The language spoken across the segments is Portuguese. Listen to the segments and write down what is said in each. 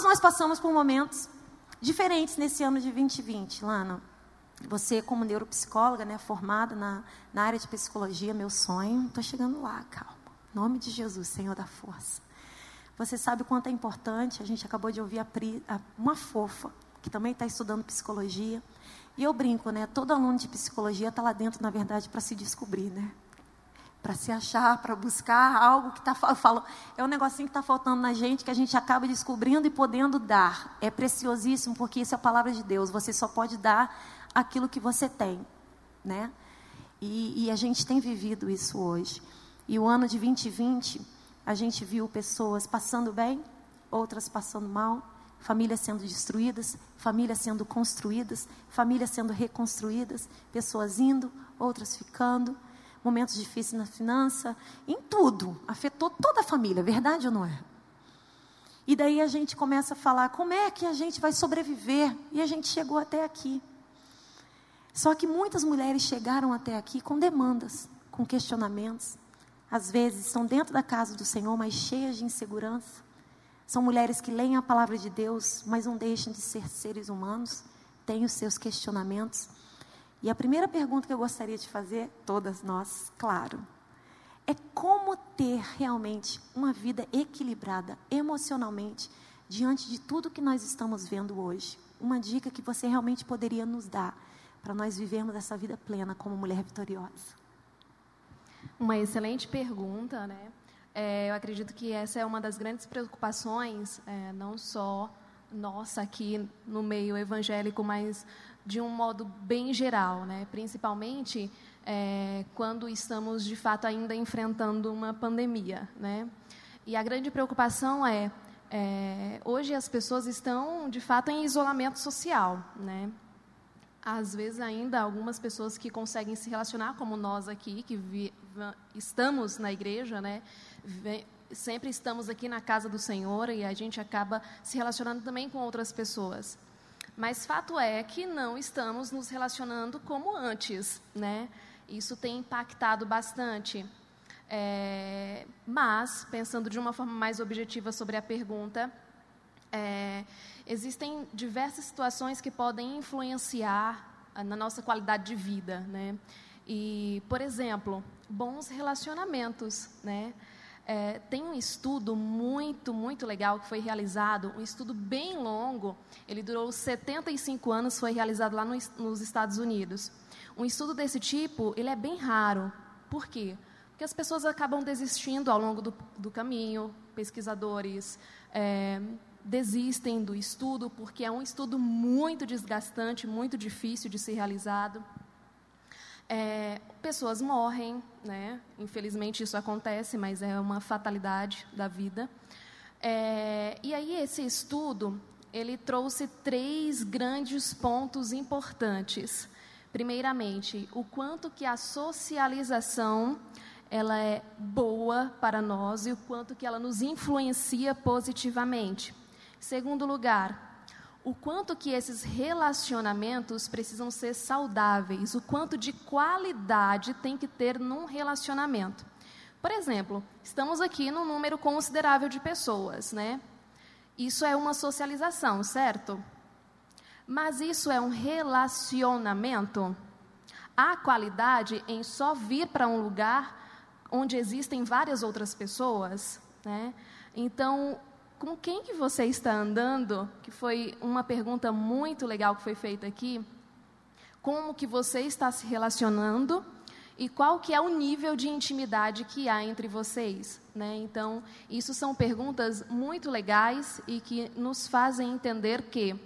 Todas nós passamos por momentos diferentes nesse ano de 2020, Lana. Você, como neuropsicóloga, né, formada na, na área de psicologia, meu sonho, estou chegando lá, calma. Em nome de Jesus, Senhor da força. Você sabe quanto é importante, a gente acabou de ouvir a Pri, a, uma fofa, que também está estudando psicologia. E eu brinco, né? Todo aluno de psicologia está lá dentro, na verdade, para se descobrir, né? Para se achar, para buscar algo que está falo, é um negocinho que está faltando na gente, que a gente acaba descobrindo e podendo dar. É preciosíssimo, porque isso é a palavra de Deus. Você só pode dar aquilo que você tem, né? E, e a gente tem vivido isso hoje. E o ano de 2020, a gente viu pessoas passando bem, outras passando mal, famílias sendo destruídas, famílias sendo construídas, famílias sendo reconstruídas, pessoas indo, outras ficando, momentos difíceis na finança, em tudo, afetou toda a família, verdade ou não é? E daí a gente começa a falar como é que a gente vai sobreviver, e a gente chegou até aqui. Só que muitas mulheres chegaram até aqui com demandas, com questionamentos. Às vezes estão dentro da casa do Senhor, mas cheias de insegurança. São mulheres que leem a palavra de Deus, mas não deixam de ser seres humanos, têm os seus questionamentos. E a primeira pergunta que eu gostaria de fazer, todas nós, claro, é como ter realmente uma vida equilibrada emocionalmente diante de tudo que nós estamos vendo hoje. Uma dica que você realmente poderia nos dar para nós vivermos essa vida plena como mulher vitoriosa? Uma excelente pergunta, né? É, eu acredito que essa é uma das grandes preocupações, é, não só nossa aqui no meio evangélico, mas de um modo bem geral, né? Principalmente é, quando estamos de fato ainda enfrentando uma pandemia, né? E a grande preocupação é, é hoje as pessoas estão de fato em isolamento social, né? às vezes ainda algumas pessoas que conseguem se relacionar como nós aqui que vi, estamos na igreja né sempre estamos aqui na casa do Senhor e a gente acaba se relacionando também com outras pessoas mas fato é que não estamos nos relacionando como antes né isso tem impactado bastante é, mas pensando de uma forma mais objetiva sobre a pergunta é, existem diversas situações que podem influenciar ah, na nossa qualidade de vida, né? E, por exemplo, bons relacionamentos, né? É, tem um estudo muito, muito legal que foi realizado, um estudo bem longo, ele durou 75 anos, foi realizado lá no, nos Estados Unidos. Um estudo desse tipo, ele é bem raro. Por quê? Porque as pessoas acabam desistindo ao longo do, do caminho, pesquisadores é, desistem do estudo porque é um estudo muito desgastante, muito difícil de ser realizado. É, pessoas morrem, né? Infelizmente isso acontece, mas é uma fatalidade da vida. É, e aí esse estudo ele trouxe três grandes pontos importantes. Primeiramente, o quanto que a socialização ela é boa para nós e o quanto que ela nos influencia positivamente. Segundo lugar, o quanto que esses relacionamentos precisam ser saudáveis, o quanto de qualidade tem que ter num relacionamento. Por exemplo, estamos aqui num número considerável de pessoas, né? Isso é uma socialização, certo? Mas isso é um relacionamento? Há qualidade em só vir para um lugar onde existem várias outras pessoas, né? Então, com quem que você está andando? Que foi uma pergunta muito legal que foi feita aqui. Como que você está se relacionando e qual que é o nível de intimidade que há entre vocês, né? Então, isso são perguntas muito legais e que nos fazem entender que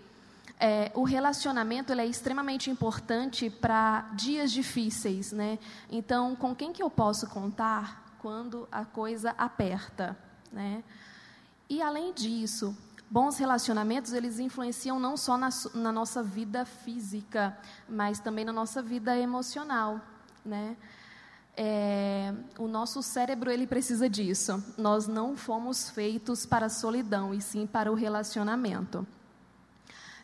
é, o relacionamento é extremamente importante para dias difíceis, né? Então, com quem que eu posso contar quando a coisa aperta, né? E além disso, bons relacionamentos eles influenciam não só na, na, nossa vida física, mas também na nossa vida emocional, né? É, o nosso cérebro ele precisa disso. Nós não fomos feitos para a solidão e sim para o relacionamento.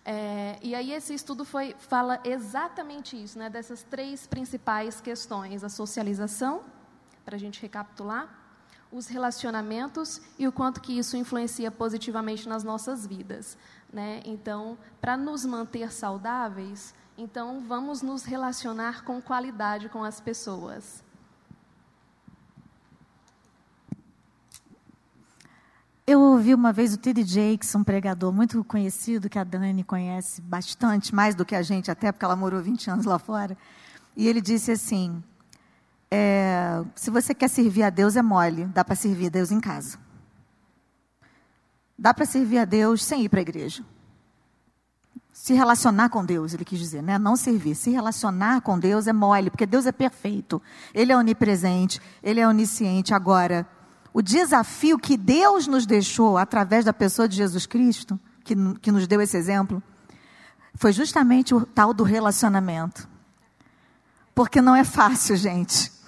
É, e aí esse estudo foi, fala exatamente isso, né, dessas três principais questões: a socialização, para a gente recapitular, os relacionamentos e o quanto que isso influencia positivamente nas nossas vidas. Né? Então, para nos manter saudáveis, então vamos nos relacionar com qualidade com as pessoas. Eu ouvi uma vez o T.D. Jakes, um pregador muito conhecido, que a Dani conhece bastante, mais do que a gente, até porque ela morou 20 anos lá fora. E ele disse assim: é, se você quer servir a Deus, é mole, dá para servir a Deus em casa. Dá para servir a Deus sem ir para a igreja. Se relacionar com Deus, ele quis dizer, né? Não servir. Se relacionar com Deus é mole, porque Deus é perfeito. Ele é onipresente, ele é onisciente. Agora, o desafio que Deus nos deixou através da pessoa de Jesus Cristo, que, que nos deu esse exemplo, foi justamente o tal do relacionamento. Porque não é fácil, gente.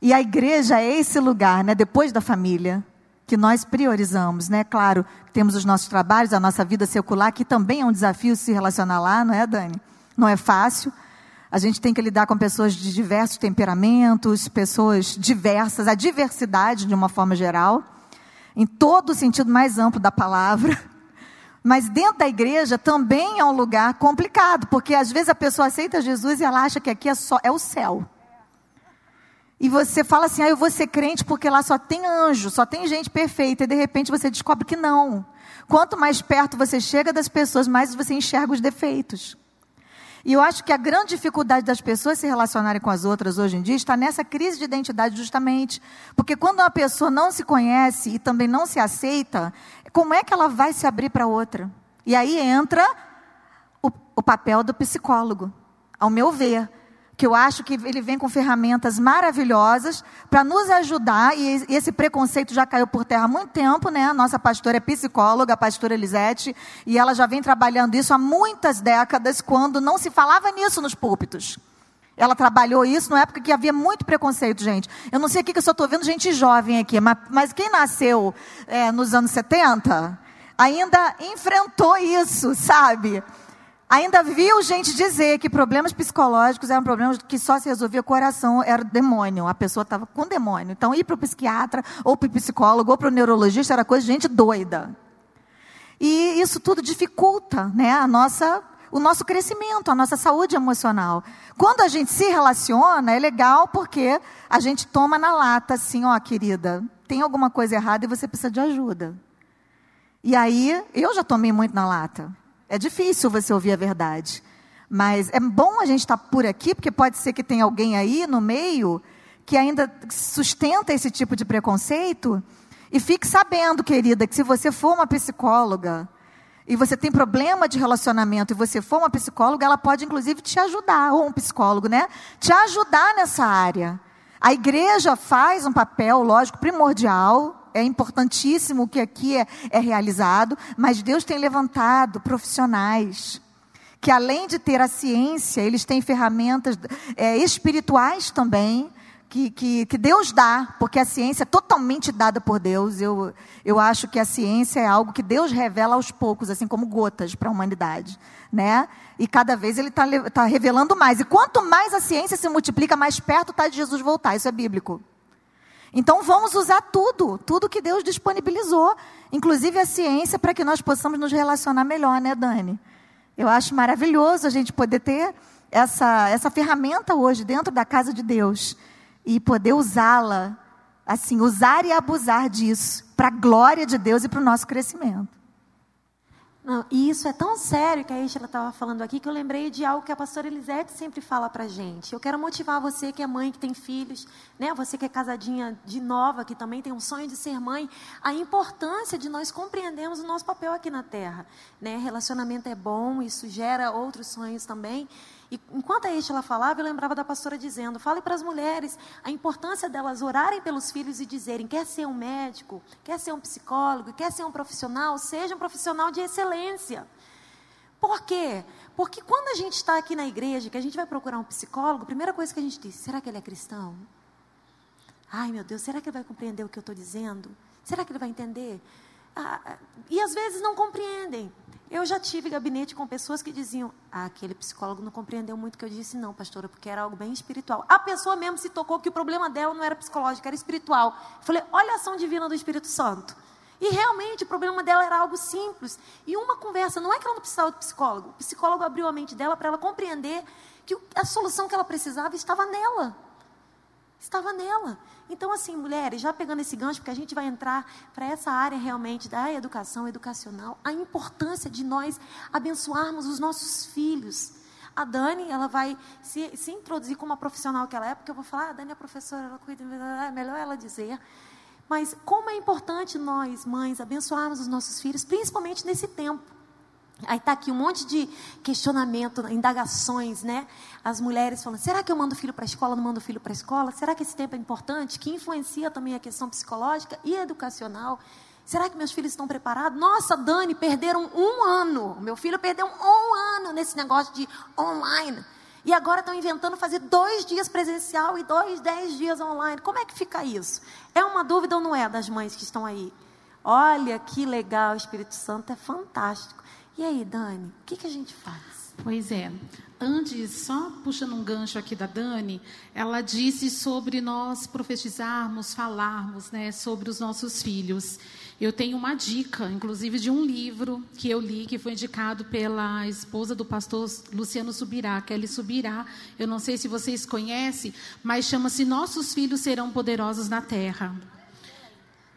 E a igreja é esse lugar, né, depois da família, que nós priorizamos, né? Claro, temos os nossos trabalhos, a nossa vida secular, que também é um desafio se relacionar lá, não é, Dani? Não é fácil. A gente tem que lidar com pessoas de diversos temperamentos, pessoas diversas, a diversidade de uma forma geral, em todo o sentido mais amplo da palavra. Mas dentro da igreja também é um lugar complicado, porque às vezes a pessoa aceita Jesus e ela acha que aqui é só é o céu. E você fala assim: "Ah, eu vou ser crente porque lá só tem anjo, só tem gente perfeita", e de repente você descobre que não. Quanto mais perto você chega das pessoas, mais você enxerga os defeitos. E eu acho que a grande dificuldade das pessoas se relacionarem com as outras hoje em dia está nessa crise de identidade, justamente. Porque quando uma pessoa não se conhece e também não se aceita, como é que ela vai se abrir para outra? E aí entra o, o papel do psicólogo, ao meu ver que eu acho que ele vem com ferramentas maravilhosas para nos ajudar, e esse preconceito já caiu por terra há muito tempo, né? A nossa pastora é psicóloga, a pastora Elisete, e ela já vem trabalhando isso há muitas décadas, quando não se falava nisso nos púlpitos. Ela trabalhou isso na época que havia muito preconceito, gente. Eu não sei o que eu só estou vendo gente jovem aqui, mas, mas quem nasceu é, nos anos 70 ainda enfrentou isso, sabe? Ainda viu gente dizer que problemas psicológicos eram problemas que só se resolvia com o coração, era demônio. A pessoa estava com demônio. Então, ir para o psiquiatra, ou para o psicólogo, ou para o neurologista era coisa de gente doida. E isso tudo dificulta né, a nossa, o nosso crescimento, a nossa saúde emocional. Quando a gente se relaciona, é legal porque a gente toma na lata assim, ó, querida, tem alguma coisa errada e você precisa de ajuda. E aí, eu já tomei muito na lata. É difícil você ouvir a verdade. Mas é bom a gente estar por aqui, porque pode ser que tenha alguém aí no meio que ainda sustenta esse tipo de preconceito. E fique sabendo, querida, que se você for uma psicóloga e você tem problema de relacionamento e você for uma psicóloga, ela pode inclusive te ajudar, ou um psicólogo, né? Te ajudar nessa área. A igreja faz um papel, lógico, primordial é importantíssimo o que aqui é, é realizado, mas Deus tem levantado profissionais que além de ter a ciência, eles têm ferramentas é, espirituais também, que, que, que, Deus dá, porque a ciência é totalmente dada por Deus. Eu, eu acho que a ciência é algo que Deus revela aos poucos, assim como gotas para a humanidade. Né? E cada vez ele está tá revelando mais. E quanto mais a ciência se multiplica, mais perto está de Jesus voltar. Isso é bíblico. Então vamos usar tudo, tudo que Deus disponibilizou, inclusive a ciência, para que nós possamos nos relacionar melhor, né, Dani? Eu acho maravilhoso a gente poder ter essa, essa ferramenta hoje dentro da casa de Deus e poder usá-la, assim, usar e abusar disso para a glória de Deus e para o nosso crescimento. Não, e isso é tão sério que a Estela estava falando aqui que eu lembrei de algo que a pastora Elisete sempre fala para gente. Eu quero motivar você que é mãe, que tem filhos, né? Você que é casadinha de nova, que também tem um sonho de ser mãe, a importância de nós compreendermos o nosso papel aqui na Terra, né? Relacionamento é bom, isso gera outros sonhos também. E enquanto a ela falava, eu lembrava da pastora dizendo: fale para as mulheres a importância delas orarem pelos filhos e dizerem: quer ser um médico, quer ser um psicólogo, quer ser um profissional, seja um profissional de excelência. Por quê? Porque quando a gente está aqui na igreja, que a gente vai procurar um psicólogo, a primeira coisa que a gente diz: será que ele é cristão? Ai meu Deus, será que ele vai compreender o que eu estou dizendo? Será que ele vai entender? Ah, e às vezes não compreendem. Eu já tive gabinete com pessoas que diziam: ah, aquele psicólogo não compreendeu muito o que eu disse, não, pastora, porque era algo bem espiritual. A pessoa mesmo se tocou que o problema dela não era psicológico, era espiritual. Eu falei: olha a ação divina do Espírito Santo. E realmente o problema dela era algo simples. E uma conversa, não é que ela não precisava de psicólogo. O psicólogo abriu a mente dela para ela compreender que a solução que ela precisava estava nela. Estava nela. Então, assim, mulheres, já pegando esse gancho, porque a gente vai entrar para essa área realmente da educação educacional, a importância de nós abençoarmos os nossos filhos. A Dani, ela vai se, se introduzir como a profissional que ela é, porque eu vou falar, ah, a Dani é professora, ela cuida, é melhor ela dizer. Mas como é importante nós, mães, abençoarmos os nossos filhos, principalmente nesse tempo. Aí está aqui um monte de questionamento, indagações, né? As mulheres falando: será que eu mando filho para a escola, não mando filho para a escola? Será que esse tempo é importante? Que influencia também a questão psicológica e educacional. Será que meus filhos estão preparados? Nossa, Dani, perderam um ano. Meu filho perdeu um ano nesse negócio de online. E agora estão inventando fazer dois dias presencial e dois, dez dias online. Como é que fica isso? É uma dúvida ou não é das mães que estão aí? Olha que legal, o Espírito Santo é fantástico. E aí, Dani, o que, que a gente faz? Pois é. Antes, só puxando um gancho aqui da Dani, ela disse sobre nós profetizarmos, falarmos né, sobre os nossos filhos. Eu tenho uma dica, inclusive, de um livro que eu li, que foi indicado pela esposa do pastor Luciano Subirá, Kelly Subirá. Eu não sei se vocês conhecem, mas chama-se Nossos Filhos Serão Poderosos na Terra.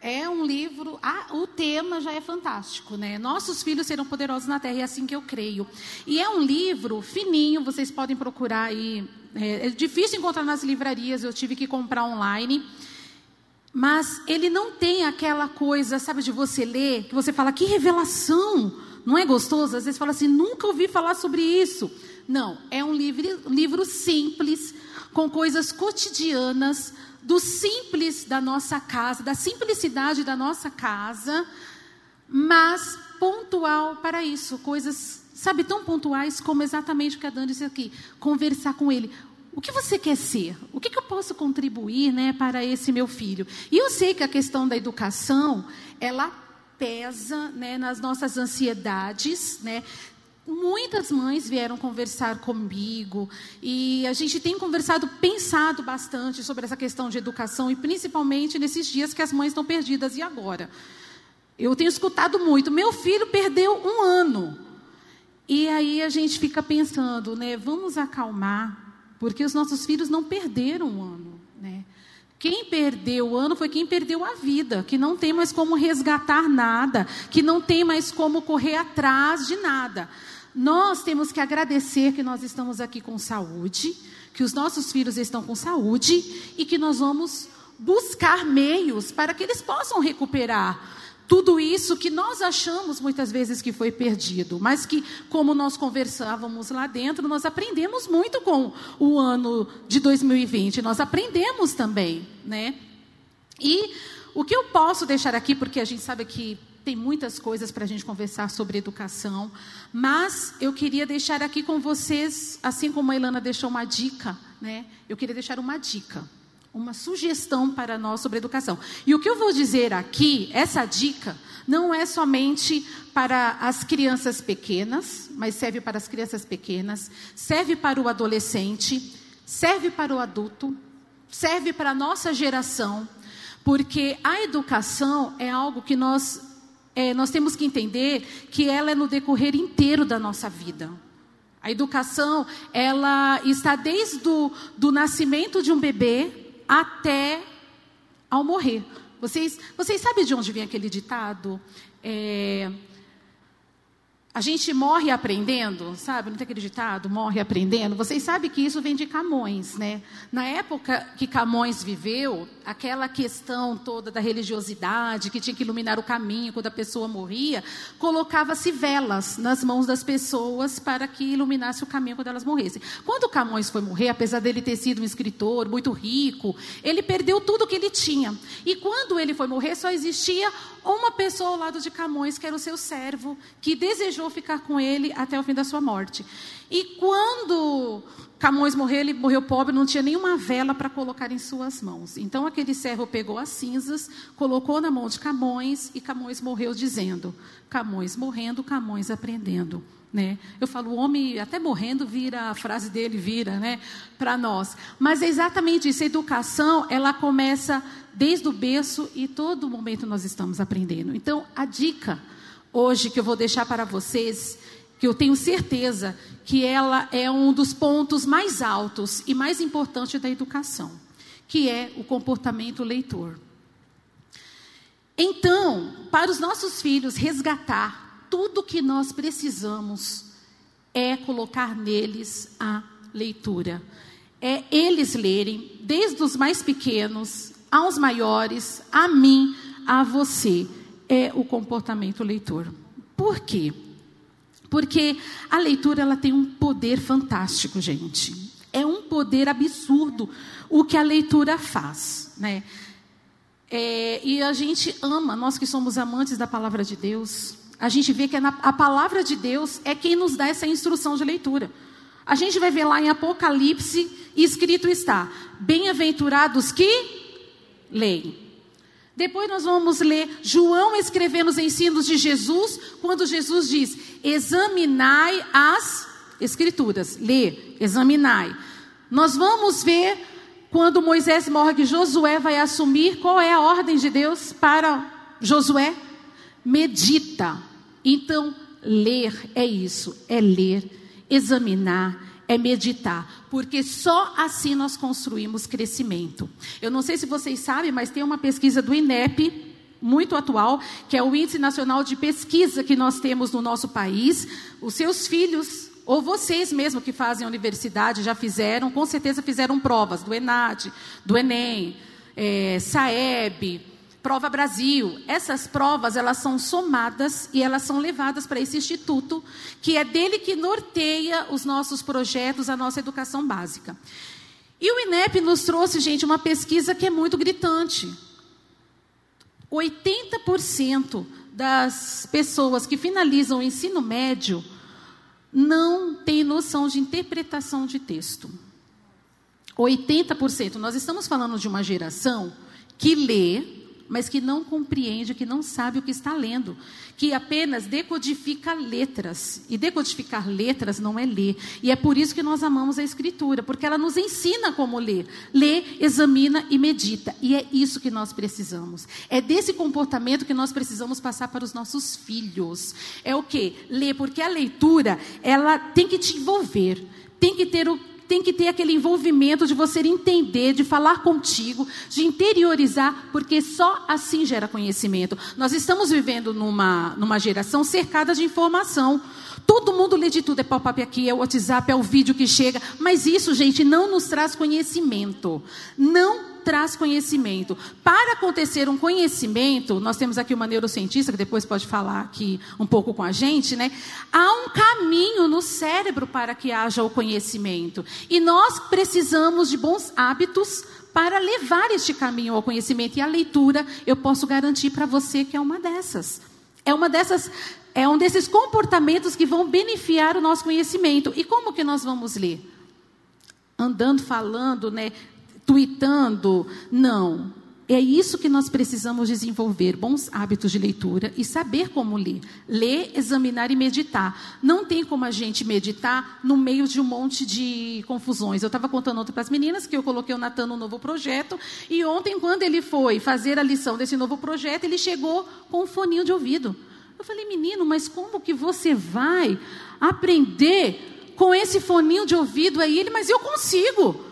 É um livro, ah, o tema já é fantástico, né? Nossos filhos serão poderosos na terra, é assim que eu creio. E é um livro fininho, vocês podem procurar aí. É, é difícil encontrar nas livrarias, eu tive que comprar online. Mas ele não tem aquela coisa, sabe, de você ler, que você fala, que revelação! Não é gostoso? Às vezes fala assim, nunca ouvi falar sobre isso. Não, é um livro, livro simples, com coisas cotidianas, do simples da nossa casa, da simplicidade da nossa casa, mas pontual para isso, coisas, sabe, tão pontuais como exatamente o que a Dani disse aqui, conversar com ele. O que você quer ser? O que, que eu posso contribuir, né, para esse meu filho? E eu sei que a questão da educação, ela pesa, né, nas nossas ansiedades, né? Muitas mães vieram conversar comigo e a gente tem conversado, pensado bastante sobre essa questão de educação e principalmente nesses dias que as mães estão perdidas e agora. Eu tenho escutado muito, meu filho perdeu um ano. E aí a gente fica pensando, né, vamos acalmar, porque os nossos filhos não perderam um ano, né? Quem perdeu o ano foi quem perdeu a vida, que não tem mais como resgatar nada, que não tem mais como correr atrás de nada. Nós temos que agradecer que nós estamos aqui com saúde, que os nossos filhos estão com saúde e que nós vamos buscar meios para que eles possam recuperar tudo isso que nós achamos muitas vezes que foi perdido, mas que, como nós conversávamos lá dentro, nós aprendemos muito com o ano de 2020, nós aprendemos também, né? E o que eu posso deixar aqui, porque a gente sabe que tem muitas coisas para a gente conversar sobre educação, mas eu queria deixar aqui com vocês, assim como a Ilana deixou uma dica, né? Eu queria deixar uma dica, uma sugestão para nós sobre educação. E o que eu vou dizer aqui, essa dica, não é somente para as crianças pequenas, mas serve para as crianças pequenas, serve para o adolescente, serve para o adulto, serve para a nossa geração, porque a educação é algo que nós é, nós temos que entender que ela é no decorrer inteiro da nossa vida. A educação, ela está desde o do nascimento de um bebê até ao morrer. Vocês, vocês sabem de onde vem aquele ditado? É, a gente morre aprendendo, sabe? Não tem aquele ditado, morre aprendendo. Vocês sabem que isso vem de Camões, né? Na época que Camões viveu, aquela questão toda da religiosidade, que tinha que iluminar o caminho quando a pessoa morria, colocava-se velas nas mãos das pessoas para que iluminasse o caminho quando elas morressem. Quando Camões foi morrer, apesar dele ter sido um escritor muito rico, ele perdeu tudo que ele tinha. E quando ele foi morrer, só existia uma pessoa ao lado de Camões, que era o seu servo, que desejou desejou ficar com ele até o fim da sua morte. E quando Camões morreu, ele morreu pobre, não tinha nenhuma vela para colocar em suas mãos. Então aquele servo pegou as cinzas, colocou na mão de Camões e Camões morreu dizendo: Camões morrendo, Camões aprendendo. Né? Eu falo, o homem até morrendo vira, a frase dele vira, né, para nós. Mas é exatamente isso, a educação, ela começa desde o berço e todo momento nós estamos aprendendo. Então, a dica hoje que eu vou deixar para vocês, que eu tenho certeza que ela é um dos pontos mais altos e mais importantes da educação, que é o comportamento leitor. Então, para os nossos filhos resgatar tudo que nós precisamos é colocar neles a leitura. É eles lerem, desde os mais pequenos aos maiores, a mim, a você. É o comportamento leitor. Por quê? Porque a leitura ela tem um poder fantástico, gente. É um poder absurdo o que a leitura faz, né? É, e a gente ama, nós que somos amantes da palavra de Deus, a gente vê que é na, a palavra de Deus é quem nos dá essa instrução de leitura. A gente vai ver lá em Apocalipse, escrito está: Bem-aventurados que leem. Depois nós vamos ler João escrevendo os ensinos de Jesus, quando Jesus diz: examinai as escrituras. Lê, examinai. Nós vamos ver quando Moisés morre que Josué vai assumir, qual é a ordem de Deus para Josué? Medita. Então, ler é isso, é ler, examinar, é meditar, porque só assim nós construímos crescimento. Eu não sei se vocês sabem, mas tem uma pesquisa do INEP muito atual, que é o Índice Nacional de Pesquisa que nós temos no nosso país. Os seus filhos, ou vocês mesmo que fazem universidade, já fizeram, com certeza fizeram provas do ENAD, do ENEM, é, SAEB, Prova Brasil. Essas provas, elas são somadas e elas são levadas para esse instituto, que é dele que norteia os nossos projetos, a nossa educação básica. E o INEP nos trouxe, gente, uma pesquisa que é muito gritante. 80% das pessoas que finalizam o ensino médio não têm noção de interpretação de texto. 80%. Nós estamos falando de uma geração que lê, mas que não compreende, que não sabe o que está lendo, que apenas decodifica letras. E decodificar letras não é ler. E é por isso que nós amamos a Escritura, porque ela nos ensina como ler. Lê, examina e medita. E é isso que nós precisamos. É desse comportamento que nós precisamos passar para os nossos filhos. É o que? Ler, porque a leitura, ela tem que te envolver. Tem que ter o tem que ter aquele envolvimento de você entender, de falar contigo, de interiorizar, porque só assim gera conhecimento. Nós estamos vivendo numa, numa geração cercada de informação. Todo mundo lê de tudo, é pop-up aqui, é o WhatsApp, é o vídeo que chega. Mas isso, gente, não nos traz conhecimento. Não traz conhecimento. Para acontecer um conhecimento, nós temos aqui uma neurocientista que depois pode falar aqui um pouco com a gente, né? Há um caminho no cérebro para que haja o conhecimento. E nós precisamos de bons hábitos para levar este caminho ao conhecimento. E a leitura, eu posso garantir para você que é uma dessas. É uma dessas, é um desses comportamentos que vão beneficiar o nosso conhecimento. E como que nós vamos ler? Andando, falando, né? Tweetando. Não. É isso que nós precisamos desenvolver: bons hábitos de leitura e saber como ler. Ler, examinar e meditar. Não tem como a gente meditar no meio de um monte de confusões. Eu estava contando ontem para as meninas que eu coloquei o Natan no novo projeto, e ontem, quando ele foi fazer a lição desse novo projeto, ele chegou com um foninho de ouvido. Eu falei, menino, mas como que você vai aprender com esse foninho de ouvido aí? Ele, mas eu consigo.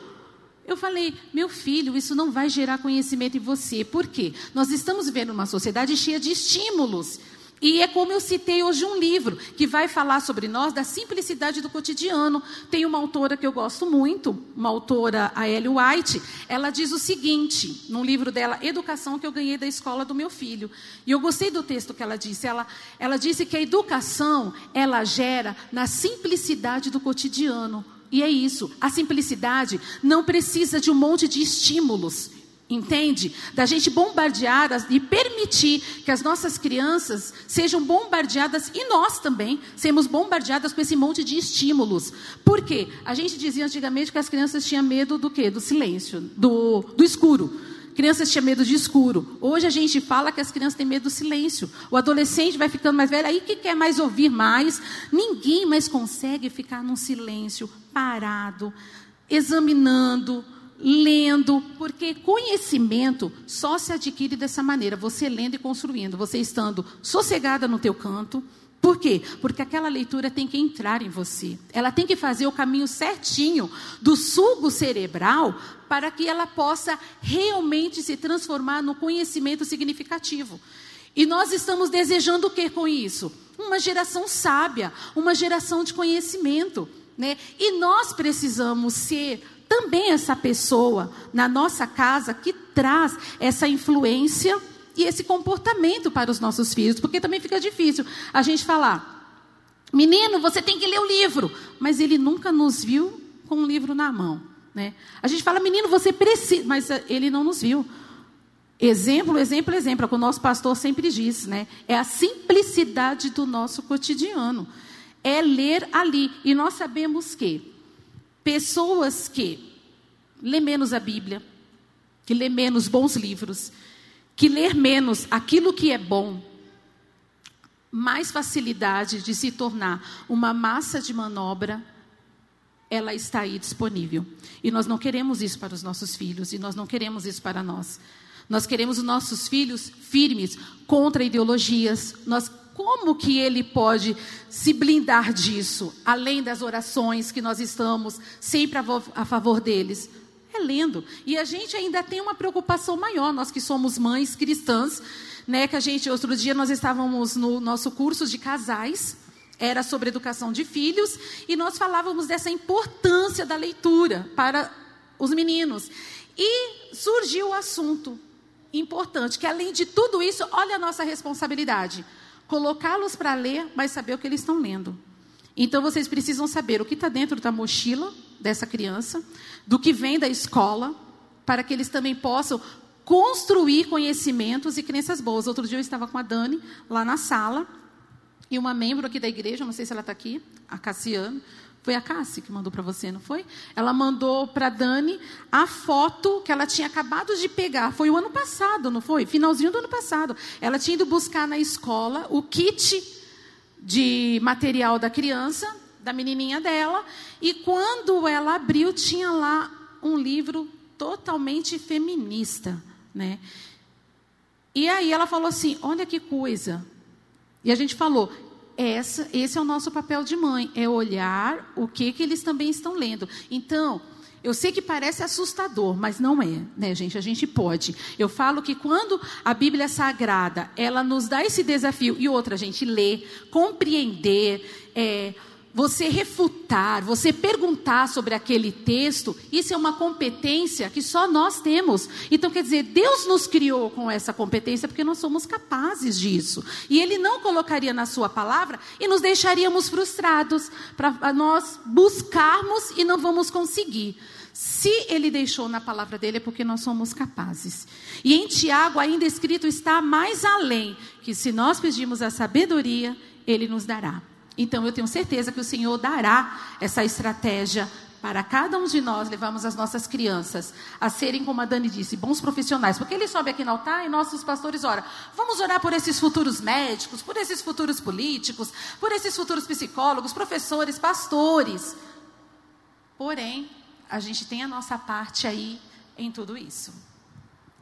Eu falei, meu filho, isso não vai gerar conhecimento em você. Por quê? Nós estamos vivendo uma sociedade cheia de estímulos. E é como eu citei hoje um livro que vai falar sobre nós da simplicidade do cotidiano. Tem uma autora que eu gosto muito, uma autora, a Ellie White. Ela diz o seguinte, num livro dela, Educação, que eu ganhei da escola do meu filho. E eu gostei do texto que ela disse. Ela, ela disse que a educação, ela gera na simplicidade do cotidiano. E é isso. A simplicidade não precisa de um monte de estímulos. Entende? Da gente bombardear e permitir que as nossas crianças sejam bombardeadas, e nós também, sermos bombardeadas com esse monte de estímulos. Por quê? A gente dizia antigamente que as crianças tinham medo do quê? Do silêncio, do, do escuro. Crianças tinham medo de escuro. Hoje a gente fala que as crianças têm medo do silêncio. O adolescente vai ficando mais velho, aí que quer mais ouvir mais. Ninguém mais consegue ficar num silêncio parado, examinando lendo, porque conhecimento só se adquire dessa maneira, você lendo e construindo, você estando sossegada no teu canto. Por quê? Porque aquela leitura tem que entrar em você. Ela tem que fazer o caminho certinho do sugo cerebral para que ela possa realmente se transformar no conhecimento significativo. E nós estamos desejando o que com isso? Uma geração sábia, uma geração de conhecimento. Né? E nós precisamos ser também essa pessoa na nossa casa que traz essa influência e esse comportamento para os nossos filhos, porque também fica difícil a gente falar, menino, você tem que ler o livro, mas ele nunca nos viu com um livro na mão. Né? A gente fala, menino, você precisa, mas eh, ele não nos viu. Exemplo, exemplo, exemplo, é o que o nosso pastor sempre diz, né? É a simplicidade do nosso cotidiano. É ler ali. E nós sabemos que Pessoas que lê menos a Bíblia, que lê menos bons livros, que lê menos aquilo que é bom, mais facilidade de se tornar uma massa de manobra, ela está aí disponível. E nós não queremos isso para os nossos filhos, e nós não queremos isso para nós. Nós queremos os nossos filhos firmes contra ideologias. Nós como que ele pode se blindar disso, além das orações que nós estamos sempre a favor deles? Lendo. E a gente ainda tem uma preocupação maior, nós que somos mães cristãs, né, que a gente, outro dia nós estávamos no nosso curso de casais, era sobre educação de filhos, e nós falávamos dessa importância da leitura para os meninos. E surgiu o assunto importante, que além de tudo isso, olha a nossa responsabilidade colocá-los para ler, mas saber o que eles estão lendo. Então vocês precisam saber o que está dentro da mochila dessa criança, do que vem da escola, para que eles também possam construir conhecimentos e crenças boas. Outro dia eu estava com a Dani lá na sala e uma membro aqui da igreja, não sei se ela está aqui, a Cassiano, foi a Cassi que mandou para você, não foi? Ela mandou para Dani a foto que ela tinha acabado de pegar. Foi o ano passado, não foi? Finalzinho do ano passado. Ela tinha ido buscar na escola o kit de material da criança, da menininha dela, e quando ela abriu, tinha lá um livro totalmente feminista, né? E aí ela falou assim: "Olha que coisa". E a gente falou: essa, esse é o nosso papel de mãe, é olhar o que, que eles também estão lendo. Então, eu sei que parece assustador, mas não é, né, gente? A gente pode. Eu falo que quando a Bíblia Sagrada, ela nos dá esse desafio, e outra, gente, ler, compreender, é, você refutar, você perguntar sobre aquele texto, isso é uma competência que só nós temos. Então, quer dizer, Deus nos criou com essa competência porque nós somos capazes disso. E Ele não colocaria na Sua palavra e nos deixaríamos frustrados para nós buscarmos e não vamos conseguir. Se Ele deixou na palavra dele é porque nós somos capazes. E em Tiago, ainda escrito está mais além, que se nós pedirmos a sabedoria, Ele nos dará. Então eu tenho certeza que o Senhor dará essa estratégia para cada um de nós levarmos as nossas crianças a serem, como a Dani disse, bons profissionais. Porque ele sobe aqui no altar e nossos pastores oram. Vamos orar por esses futuros médicos, por esses futuros políticos, por esses futuros psicólogos, professores, pastores. Porém, a gente tem a nossa parte aí em tudo isso.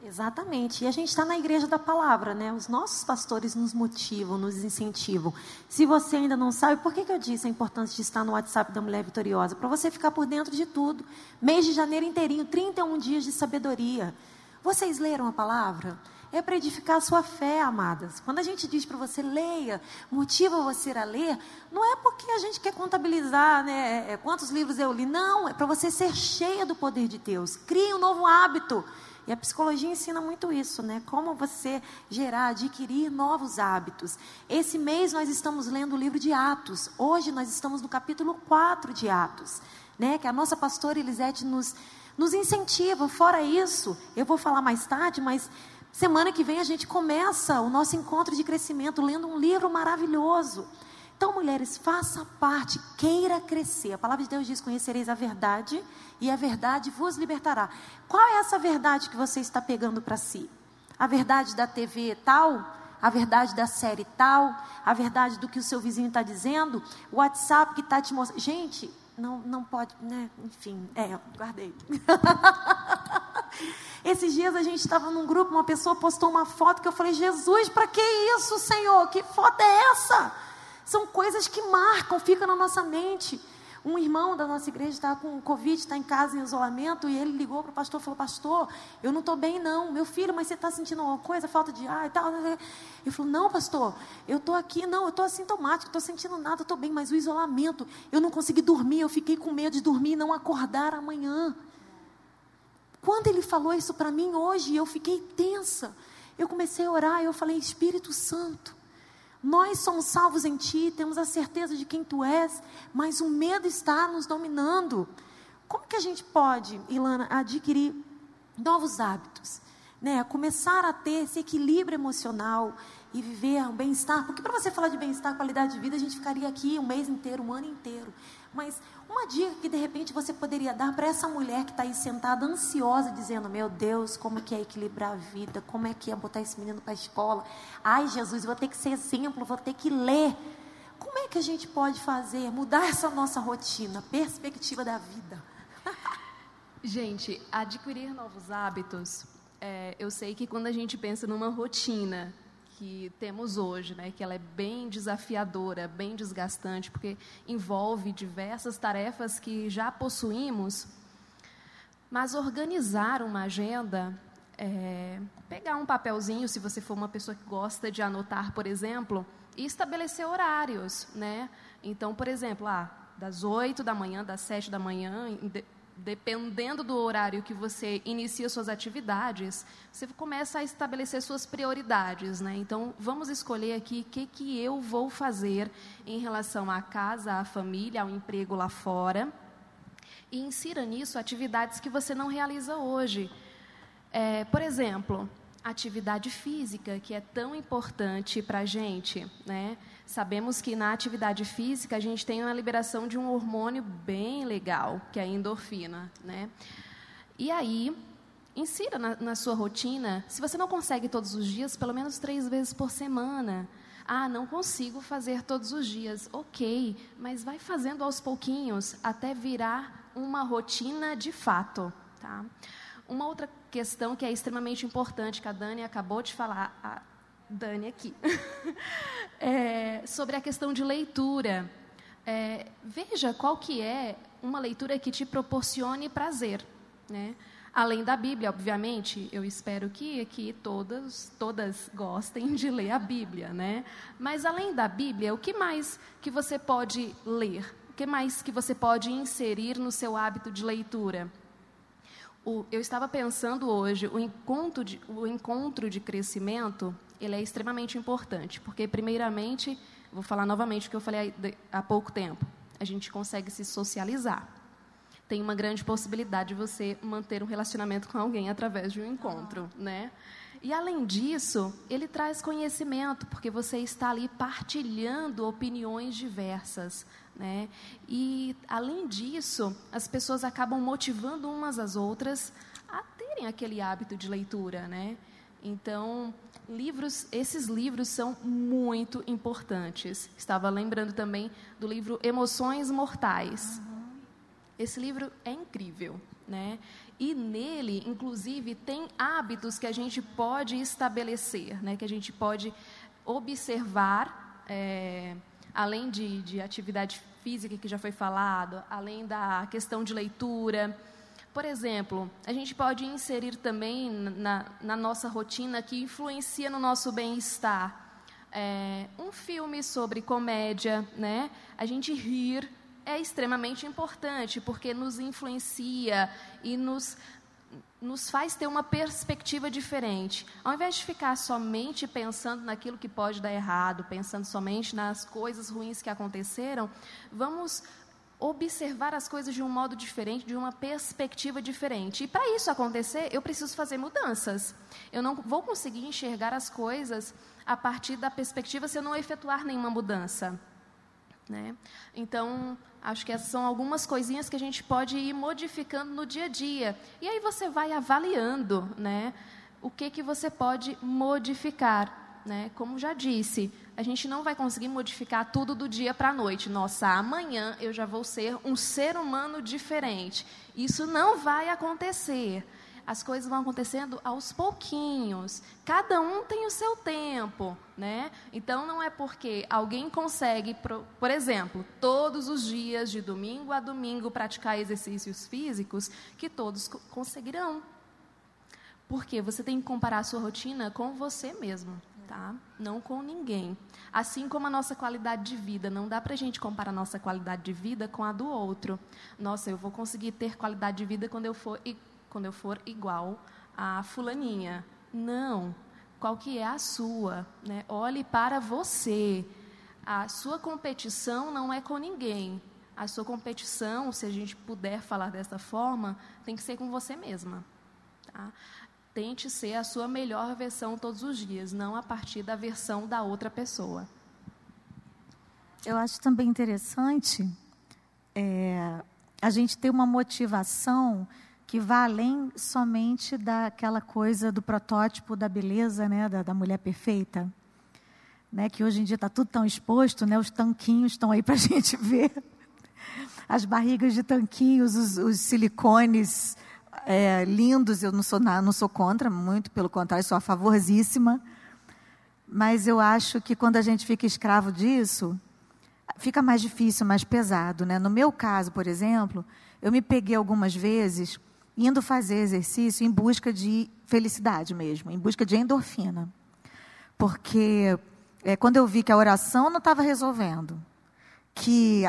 Exatamente. E a gente está na igreja da palavra, né? Os nossos pastores nos motivam, nos incentivam. Se você ainda não sabe, por que, que eu disse a importância de estar no WhatsApp da Mulher Vitoriosa? Para você ficar por dentro de tudo. Mês de janeiro inteirinho, 31 dias de sabedoria. Vocês leram a palavra? É para edificar a sua fé, amadas. Quando a gente diz para você leia, motiva você a ler, não é porque a gente quer contabilizar né, é, quantos livros eu li. Não, é para você ser cheia do poder de Deus. Crie um novo hábito. E a psicologia ensina muito isso, né? Como você gerar, adquirir novos hábitos. Esse mês nós estamos lendo o livro de Atos. Hoje nós estamos no capítulo 4 de Atos, né? Que a nossa pastora Elisete nos nos incentiva. Fora isso, eu vou falar mais tarde, mas semana que vem a gente começa o nosso encontro de crescimento lendo um livro maravilhoso. Então, mulheres, faça parte, queira crescer. A palavra de Deus diz: Conhecereis a verdade, e a verdade vos libertará. Qual é essa verdade que você está pegando para si? A verdade da TV tal? A verdade da série tal? A verdade do que o seu vizinho está dizendo? O WhatsApp que está te mostrando. Gente, não, não pode, né? Enfim, é, guardei. Esses dias a gente estava num grupo, uma pessoa postou uma foto que eu falei: Jesus, para que isso, Senhor? Que foto é essa? São coisas que marcam, ficam na nossa mente. Um irmão da nossa igreja está com Covid, está em casa em isolamento, e ele ligou para o pastor e falou: Pastor, eu não estou bem, não. Meu filho, mas você está sentindo alguma coisa, falta de ar e tal? Ele falou: Não, pastor, eu estou aqui, não, eu estou assintomático, estou sentindo nada, estou bem, mas o isolamento, eu não consegui dormir, eu fiquei com medo de dormir e não acordar amanhã. Quando ele falou isso para mim hoje, eu fiquei tensa. Eu comecei a orar, eu falei: Espírito Santo, nós somos salvos em Ti, temos a certeza de quem Tu és, mas o medo está nos dominando. Como que a gente pode, Ilana, adquirir novos hábitos? Né? Começar a ter esse equilíbrio emocional e viver um bem-estar. Porque para você falar de bem-estar, qualidade de vida, a gente ficaria aqui um mês inteiro, um ano inteiro. Mas uma dica que de repente você poderia dar para essa mulher que está aí sentada, ansiosa, dizendo: Meu Deus, como que é equilibrar a vida? Como é que é botar esse menino para a escola? Ai, Jesus, vou ter que ser exemplo, vou ter que ler. Como é que a gente pode fazer, mudar essa nossa rotina, perspectiva da vida? gente, adquirir novos hábitos, é, eu sei que quando a gente pensa numa rotina, que temos hoje, né, que ela é bem desafiadora, bem desgastante, porque envolve diversas tarefas que já possuímos, mas organizar uma agenda, é, pegar um papelzinho, se você for uma pessoa que gosta de anotar, por exemplo, e estabelecer horários, né? Então, por exemplo, ah, das 8 da manhã, das 7 da manhã, dependendo do horário que você inicia suas atividades, você começa a estabelecer suas prioridades, né? Então, vamos escolher aqui o que, que eu vou fazer em relação à casa, à família, ao emprego lá fora. E insira nisso atividades que você não realiza hoje. É, por exemplo, atividade física, que é tão importante para a gente, né? Sabemos que na atividade física a gente tem uma liberação de um hormônio bem legal, que é a endorfina, né? E aí, insira na, na sua rotina, se você não consegue todos os dias, pelo menos três vezes por semana. Ah, não consigo fazer todos os dias. Ok, mas vai fazendo aos pouquinhos até virar uma rotina de fato, tá? Uma outra questão que é extremamente importante, que a Dani acabou de falar, a Dani aqui, é, sobre a questão de leitura. É, veja qual que é uma leitura que te proporcione prazer, né? Além da Bíblia, obviamente, eu espero que aqui todas, todas gostem de ler a Bíblia, né? Mas além da Bíblia, o que mais que você pode ler? O que mais que você pode inserir no seu hábito de leitura? O, eu estava pensando hoje, o encontro, de, o encontro de crescimento, ele é extremamente importante, porque primeiramente, vou falar novamente o que eu falei há pouco tempo, a gente consegue se socializar. Tem uma grande possibilidade de você manter um relacionamento com alguém através de um encontro, né? E além disso, ele traz conhecimento, porque você está ali partilhando opiniões diversas. Né? E, além disso, as pessoas acabam motivando umas às outras a terem aquele hábito de leitura. Né? Então, livros, esses livros são muito importantes. Estava lembrando também do livro Emoções Mortais. Esse livro é incrível, né? E nele, inclusive, tem hábitos que a gente pode estabelecer, né? Que a gente pode observar é, além de, de atividade física que já foi falado, além da questão de leitura. Por exemplo, a gente pode inserir também na, na nossa rotina que influencia no nosso bem-estar. É, um filme sobre comédia, né? A gente rir é extremamente importante porque nos influencia e nos nos faz ter uma perspectiva diferente. Ao invés de ficar somente pensando naquilo que pode dar errado, pensando somente nas coisas ruins que aconteceram, vamos observar as coisas de um modo diferente, de uma perspectiva diferente. E para isso acontecer, eu preciso fazer mudanças. Eu não vou conseguir enxergar as coisas a partir da perspectiva se eu não efetuar nenhuma mudança. Né? Então, acho que essas são algumas coisinhas que a gente pode ir modificando no dia a dia. E aí você vai avaliando né, o que, que você pode modificar. Né? Como já disse, a gente não vai conseguir modificar tudo do dia para a noite. Nossa, amanhã eu já vou ser um ser humano diferente. Isso não vai acontecer. As coisas vão acontecendo aos pouquinhos. Cada um tem o seu tempo, né? Então não é porque alguém consegue, por exemplo, todos os dias de domingo a domingo praticar exercícios físicos que todos conseguirão. Porque você tem que comparar a sua rotina com você mesmo tá? Não com ninguém. Assim como a nossa qualidade de vida, não dá para a gente comparar a nossa qualidade de vida com a do outro. Nossa, eu vou conseguir ter qualidade de vida quando eu for, quando eu for igual a fulaninha. Não. Qual que é a sua? Né? Olhe para você. A sua competição não é com ninguém. A sua competição, se a gente puder falar dessa forma, tem que ser com você mesma. Tá? Tente ser a sua melhor versão todos os dias, não a partir da versão da outra pessoa. Eu acho também interessante é, a gente ter uma motivação que vá além somente daquela coisa do protótipo da beleza, né, da, da mulher perfeita, né, que hoje em dia está tudo tão exposto, né, os tanquinhos estão aí para a gente ver, as barrigas de tanquinhos, os, os silicones é, lindos, eu não sou, não sou contra, muito pelo contrário, sou a favorzíssima. Mas eu acho que quando a gente fica escravo disso, fica mais difícil, mais pesado. Né? No meu caso, por exemplo, eu me peguei algumas vezes indo fazer exercício em busca de felicidade mesmo, em busca de endorfina. Porque é, quando eu vi que a oração não estava resolvendo, que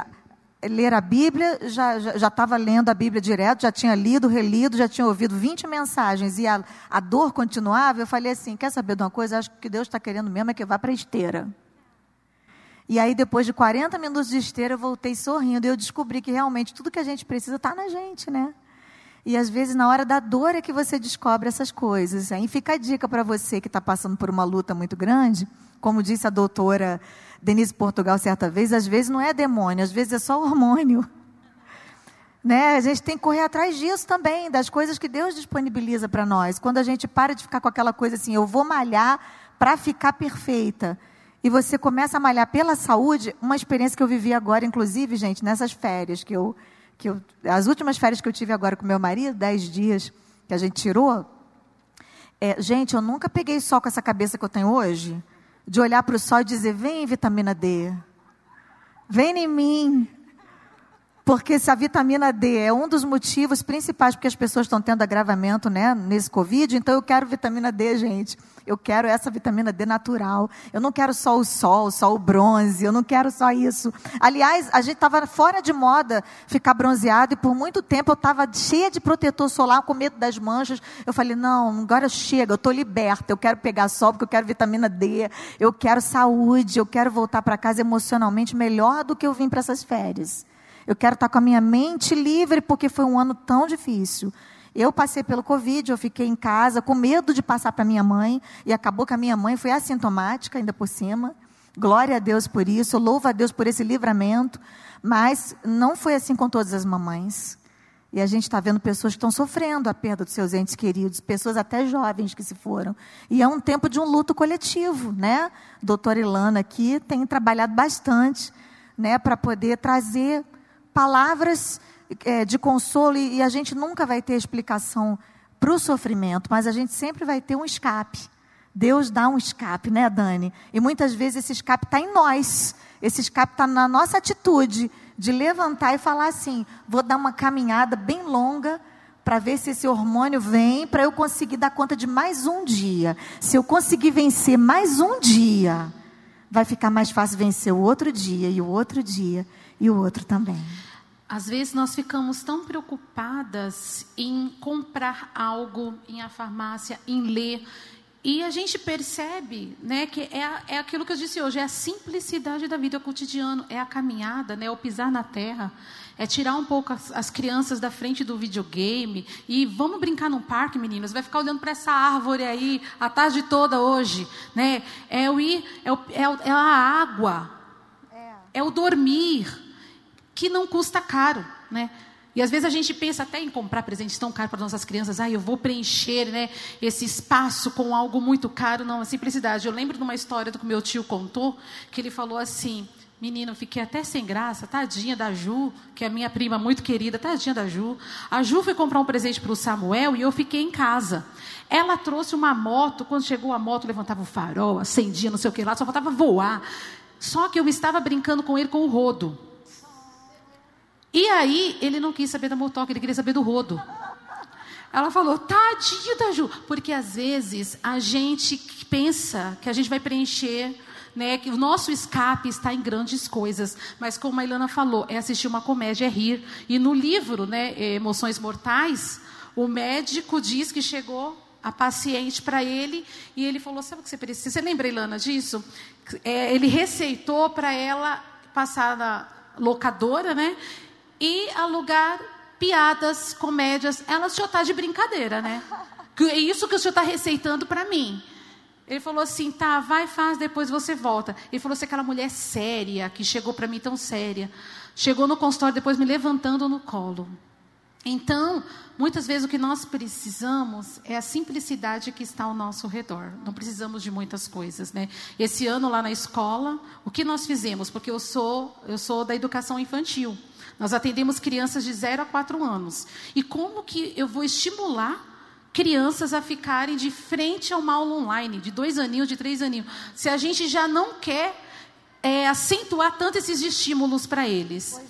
ler a Bíblia, já estava lendo a Bíblia direto, já tinha lido, relido, já tinha ouvido 20 mensagens e a, a dor continuava, eu falei assim: quer saber de uma coisa? Acho que Deus está querendo mesmo é que eu vá para a esteira. E aí, depois de 40 minutos de esteira, eu voltei sorrindo e eu descobri que realmente tudo que a gente precisa está na gente, né? E às vezes, na hora da dor, é que você descobre essas coisas. Aí fica a dica para você que está passando por uma luta muito grande, como disse a doutora Denise Portugal certa vez, às vezes não é demônio, às vezes é só hormônio. Né? A gente tem que correr atrás disso também, das coisas que Deus disponibiliza para nós. Quando a gente para de ficar com aquela coisa assim, eu vou malhar para ficar perfeita. E você começa a malhar pela saúde, uma experiência que eu vivi agora, inclusive, gente, nessas férias que eu, que eu, as últimas férias que eu tive agora com meu marido, dez dias que a gente tirou, é, gente, eu nunca peguei sol com essa cabeça que eu tenho hoje de olhar para o sol e dizer: vem vitamina D, vem em mim. Porque se a vitamina D é um dos motivos principais porque as pessoas estão tendo agravamento né, nesse Covid, então eu quero vitamina D, gente. Eu quero essa vitamina D natural. Eu não quero só o sol, só o bronze. Eu não quero só isso. Aliás, a gente estava fora de moda ficar bronzeado e por muito tempo eu estava cheia de protetor solar com medo das manchas. Eu falei, não, agora chega, eu estou liberta. Eu quero pegar sol porque eu quero vitamina D. Eu quero saúde. Eu quero voltar para casa emocionalmente melhor do que eu vim para essas férias. Eu quero estar com a minha mente livre porque foi um ano tão difícil. Eu passei pelo Covid, eu fiquei em casa com medo de passar para minha mãe, e acabou que a minha mãe foi assintomática ainda por cima. Glória a Deus por isso, louvo a Deus por esse livramento, mas não foi assim com todas as mamães. E a gente está vendo pessoas que estão sofrendo a perda dos seus entes queridos, pessoas até jovens que se foram. E é um tempo de um luto coletivo, né? Doutora Ilana aqui tem trabalhado bastante, né, para poder trazer palavras é, de consolo e, e a gente nunca vai ter explicação para o sofrimento, mas a gente sempre vai ter um escape. Deus dá um escape, né, Dani? E muitas vezes esse escape está em nós. Esse escape está na nossa atitude de levantar e falar assim: vou dar uma caminhada bem longa para ver se esse hormônio vem, para eu conseguir dar conta de mais um dia. Se eu conseguir vencer mais um dia, vai ficar mais fácil vencer o outro dia, e o outro dia, e o outro também. Às vezes nós ficamos tão preocupadas em comprar algo em a farmácia, em ler, E a gente percebe né, que é, é aquilo que eu disse hoje, é a simplicidade da vida cotidiana, é a caminhada, né, é o pisar na terra, é tirar um pouco as, as, crianças da frente do videogame e vamos brincar no parque, meninas. Vai ficar olhando para essa árvore aí a tarde toda hoje, né? É o ir, é, o, é, é a água, é. é o dormir, que não custa caro, né? E às vezes a gente pensa até em comprar presentes tão caros para nossas crianças. Ah, eu vou preencher né, esse espaço com algo muito caro. Não, a simplicidade. Eu lembro de uma história que meu tio contou, que ele falou assim: Menino, fiquei até sem graça, tadinha da Ju, que é minha prima muito querida, tadinha da Ju. A Ju foi comprar um presente para o Samuel e eu fiquei em casa. Ela trouxe uma moto, quando chegou a moto, levantava o farol, acendia, não sei o que lá, só faltava voar. Só que eu estava brincando com ele com o rodo. E aí, ele não quis saber da motoca, ele queria saber do rodo. Ela falou, tadinho da Ju, porque às vezes a gente pensa que a gente vai preencher né, que o nosso escape está em grandes coisas. Mas como a Ilana falou, é assistir uma comédia, é rir. E no livro, né, Emoções Mortais, o médico diz que chegou a paciente para ele e ele falou: Sabe o que você precisa? Você lembra, Ilana, disso? É, ele receitou para ela passar na locadora, né? E alugar piadas, comédias. Ela já está de brincadeira, né? É isso que o senhor está receitando para mim. Ele falou assim: tá, vai, faz, depois você volta. Ele falou assim: aquela mulher séria, que chegou para mim tão séria, chegou no consultório depois me levantando no colo. Então, muitas vezes o que nós precisamos é a simplicidade que está ao nosso redor. Não precisamos de muitas coisas, né? Esse ano lá na escola, o que nós fizemos? Porque eu sou, eu sou da educação infantil. Nós atendemos crianças de 0 a 4 anos. E como que eu vou estimular crianças a ficarem de frente a uma aula online, de dois aninhos, de três aninhos. Se a gente já não quer é, acentuar tanto esses estímulos para eles. É.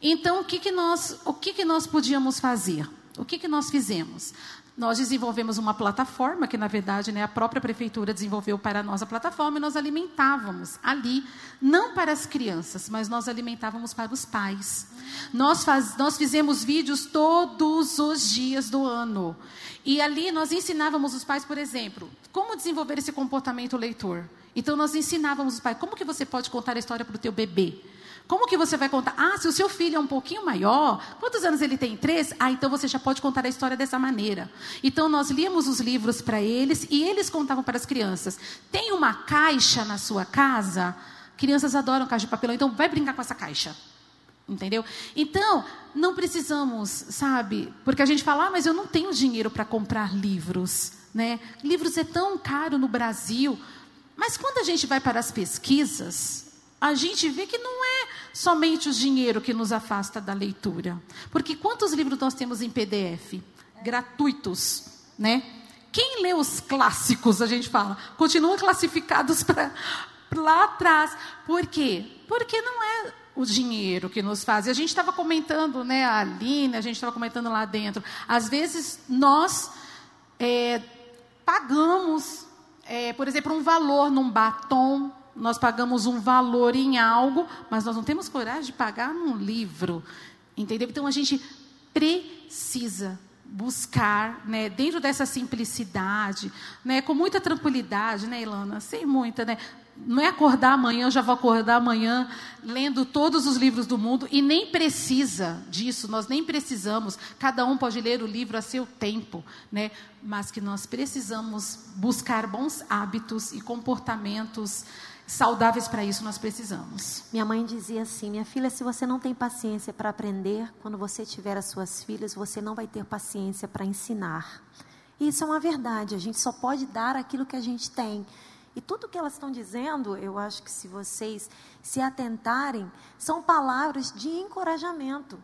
Então, o que, que, nós, o que, que nós podíamos fazer? O que, que nós fizemos? Nós desenvolvemos uma plataforma, que na verdade né, a própria prefeitura desenvolveu para nós a plataforma, e nós alimentávamos ali, não para as crianças, mas nós alimentávamos para os pais. Nós, faz, nós fizemos vídeos todos os dias do ano. E ali nós ensinávamos os pais, por exemplo, como desenvolver esse comportamento leitor. Então nós ensinávamos os pais, como que você pode contar a história para o teu bebê? Como que você vai contar? Ah, se o seu filho é um pouquinho maior, quantos anos ele tem? Três? Ah, então você já pode contar a história dessa maneira. Então nós líamos os livros para eles e eles contavam para as crianças. Tem uma caixa na sua casa? Crianças adoram caixa de papelão, então vai brincar com essa caixa. Entendeu? Então, não precisamos, sabe? Porque a gente fala, ah, mas eu não tenho dinheiro para comprar livros. Né? Livros é tão caro no Brasil. Mas quando a gente vai para as pesquisas, a gente vê que não é somente o dinheiro que nos afasta da leitura. Porque quantos livros nós temos em PDF? Gratuitos, né? Quem lê os clássicos, a gente fala, continuam classificados para lá atrás. Por quê? Porque não é o dinheiro que nos faz. E a gente estava comentando, né, a Aline, a gente estava comentando lá dentro. Às vezes nós é, pagamos, é, por exemplo, um valor num batom, nós pagamos um valor em algo, mas nós não temos coragem de pagar num livro. Entendeu? Então a gente precisa buscar, né, dentro dessa simplicidade, né, com muita tranquilidade, né, Ilana? Sem muita, né? Não é acordar amanhã, eu já vou acordar amanhã lendo todos os livros do mundo e nem precisa disso, nós nem precisamos. Cada um pode ler o livro a seu tempo, né? Mas que nós precisamos buscar bons hábitos e comportamentos saudáveis para isso nós precisamos. Minha mãe dizia assim: "Minha filha, se você não tem paciência para aprender, quando você tiver as suas filhas, você não vai ter paciência para ensinar". Isso é uma verdade, a gente só pode dar aquilo que a gente tem. E tudo que elas estão dizendo, eu acho que se vocês se atentarem, são palavras de encorajamento.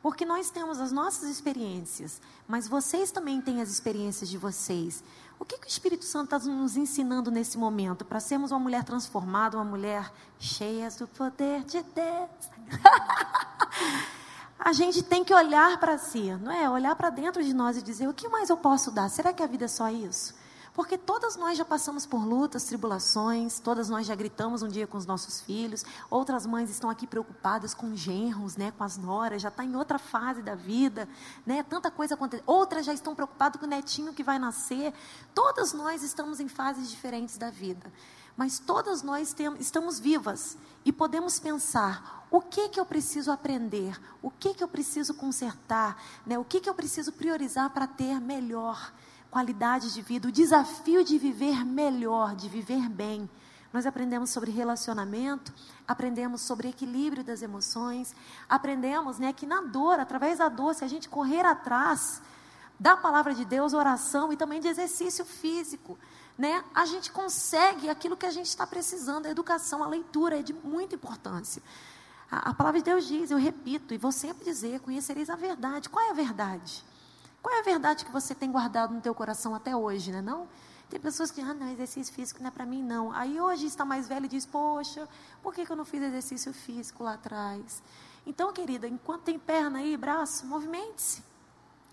Porque nós temos as nossas experiências, mas vocês também têm as experiências de vocês. O que, que o Espírito Santo está nos ensinando nesse momento? Para sermos uma mulher transformada, uma mulher cheia do poder de Deus. a gente tem que olhar para si, não é? Olhar para dentro de nós e dizer: o que mais eu posso dar? Será que a vida é só isso? Porque todas nós já passamos por lutas, tribulações, todas nós já gritamos um dia com os nossos filhos, outras mães estão aqui preocupadas com genros, né, com as noras, já está em outra fase da vida, né, tanta coisa acontecendo. Outras já estão preocupadas com o netinho que vai nascer. Todas nós estamos em fases diferentes da vida. Mas todas nós temos, estamos vivas e podemos pensar: o que que eu preciso aprender? O que que eu preciso consertar? Né? O que que eu preciso priorizar para ter melhor? Qualidade de vida, o desafio de viver melhor, de viver bem. Nós aprendemos sobre relacionamento, aprendemos sobre equilíbrio das emoções, aprendemos né, que na dor, através da dor, se a gente correr atrás da palavra de Deus, oração e também de exercício físico, né, a gente consegue aquilo que a gente está precisando. A educação, a leitura é de muita importância. A, a palavra de Deus diz, eu repito, e vou sempre dizer: conhecereis a verdade. Qual é a verdade? Qual é a verdade que você tem guardado no teu coração até hoje, né? Não? Tem pessoas que, ah, não, exercício físico não é para mim, não. Aí hoje está mais velho e diz, poxa, por que, que eu não fiz exercício físico lá atrás? Então, querida, enquanto tem perna aí, braço, movimente-se.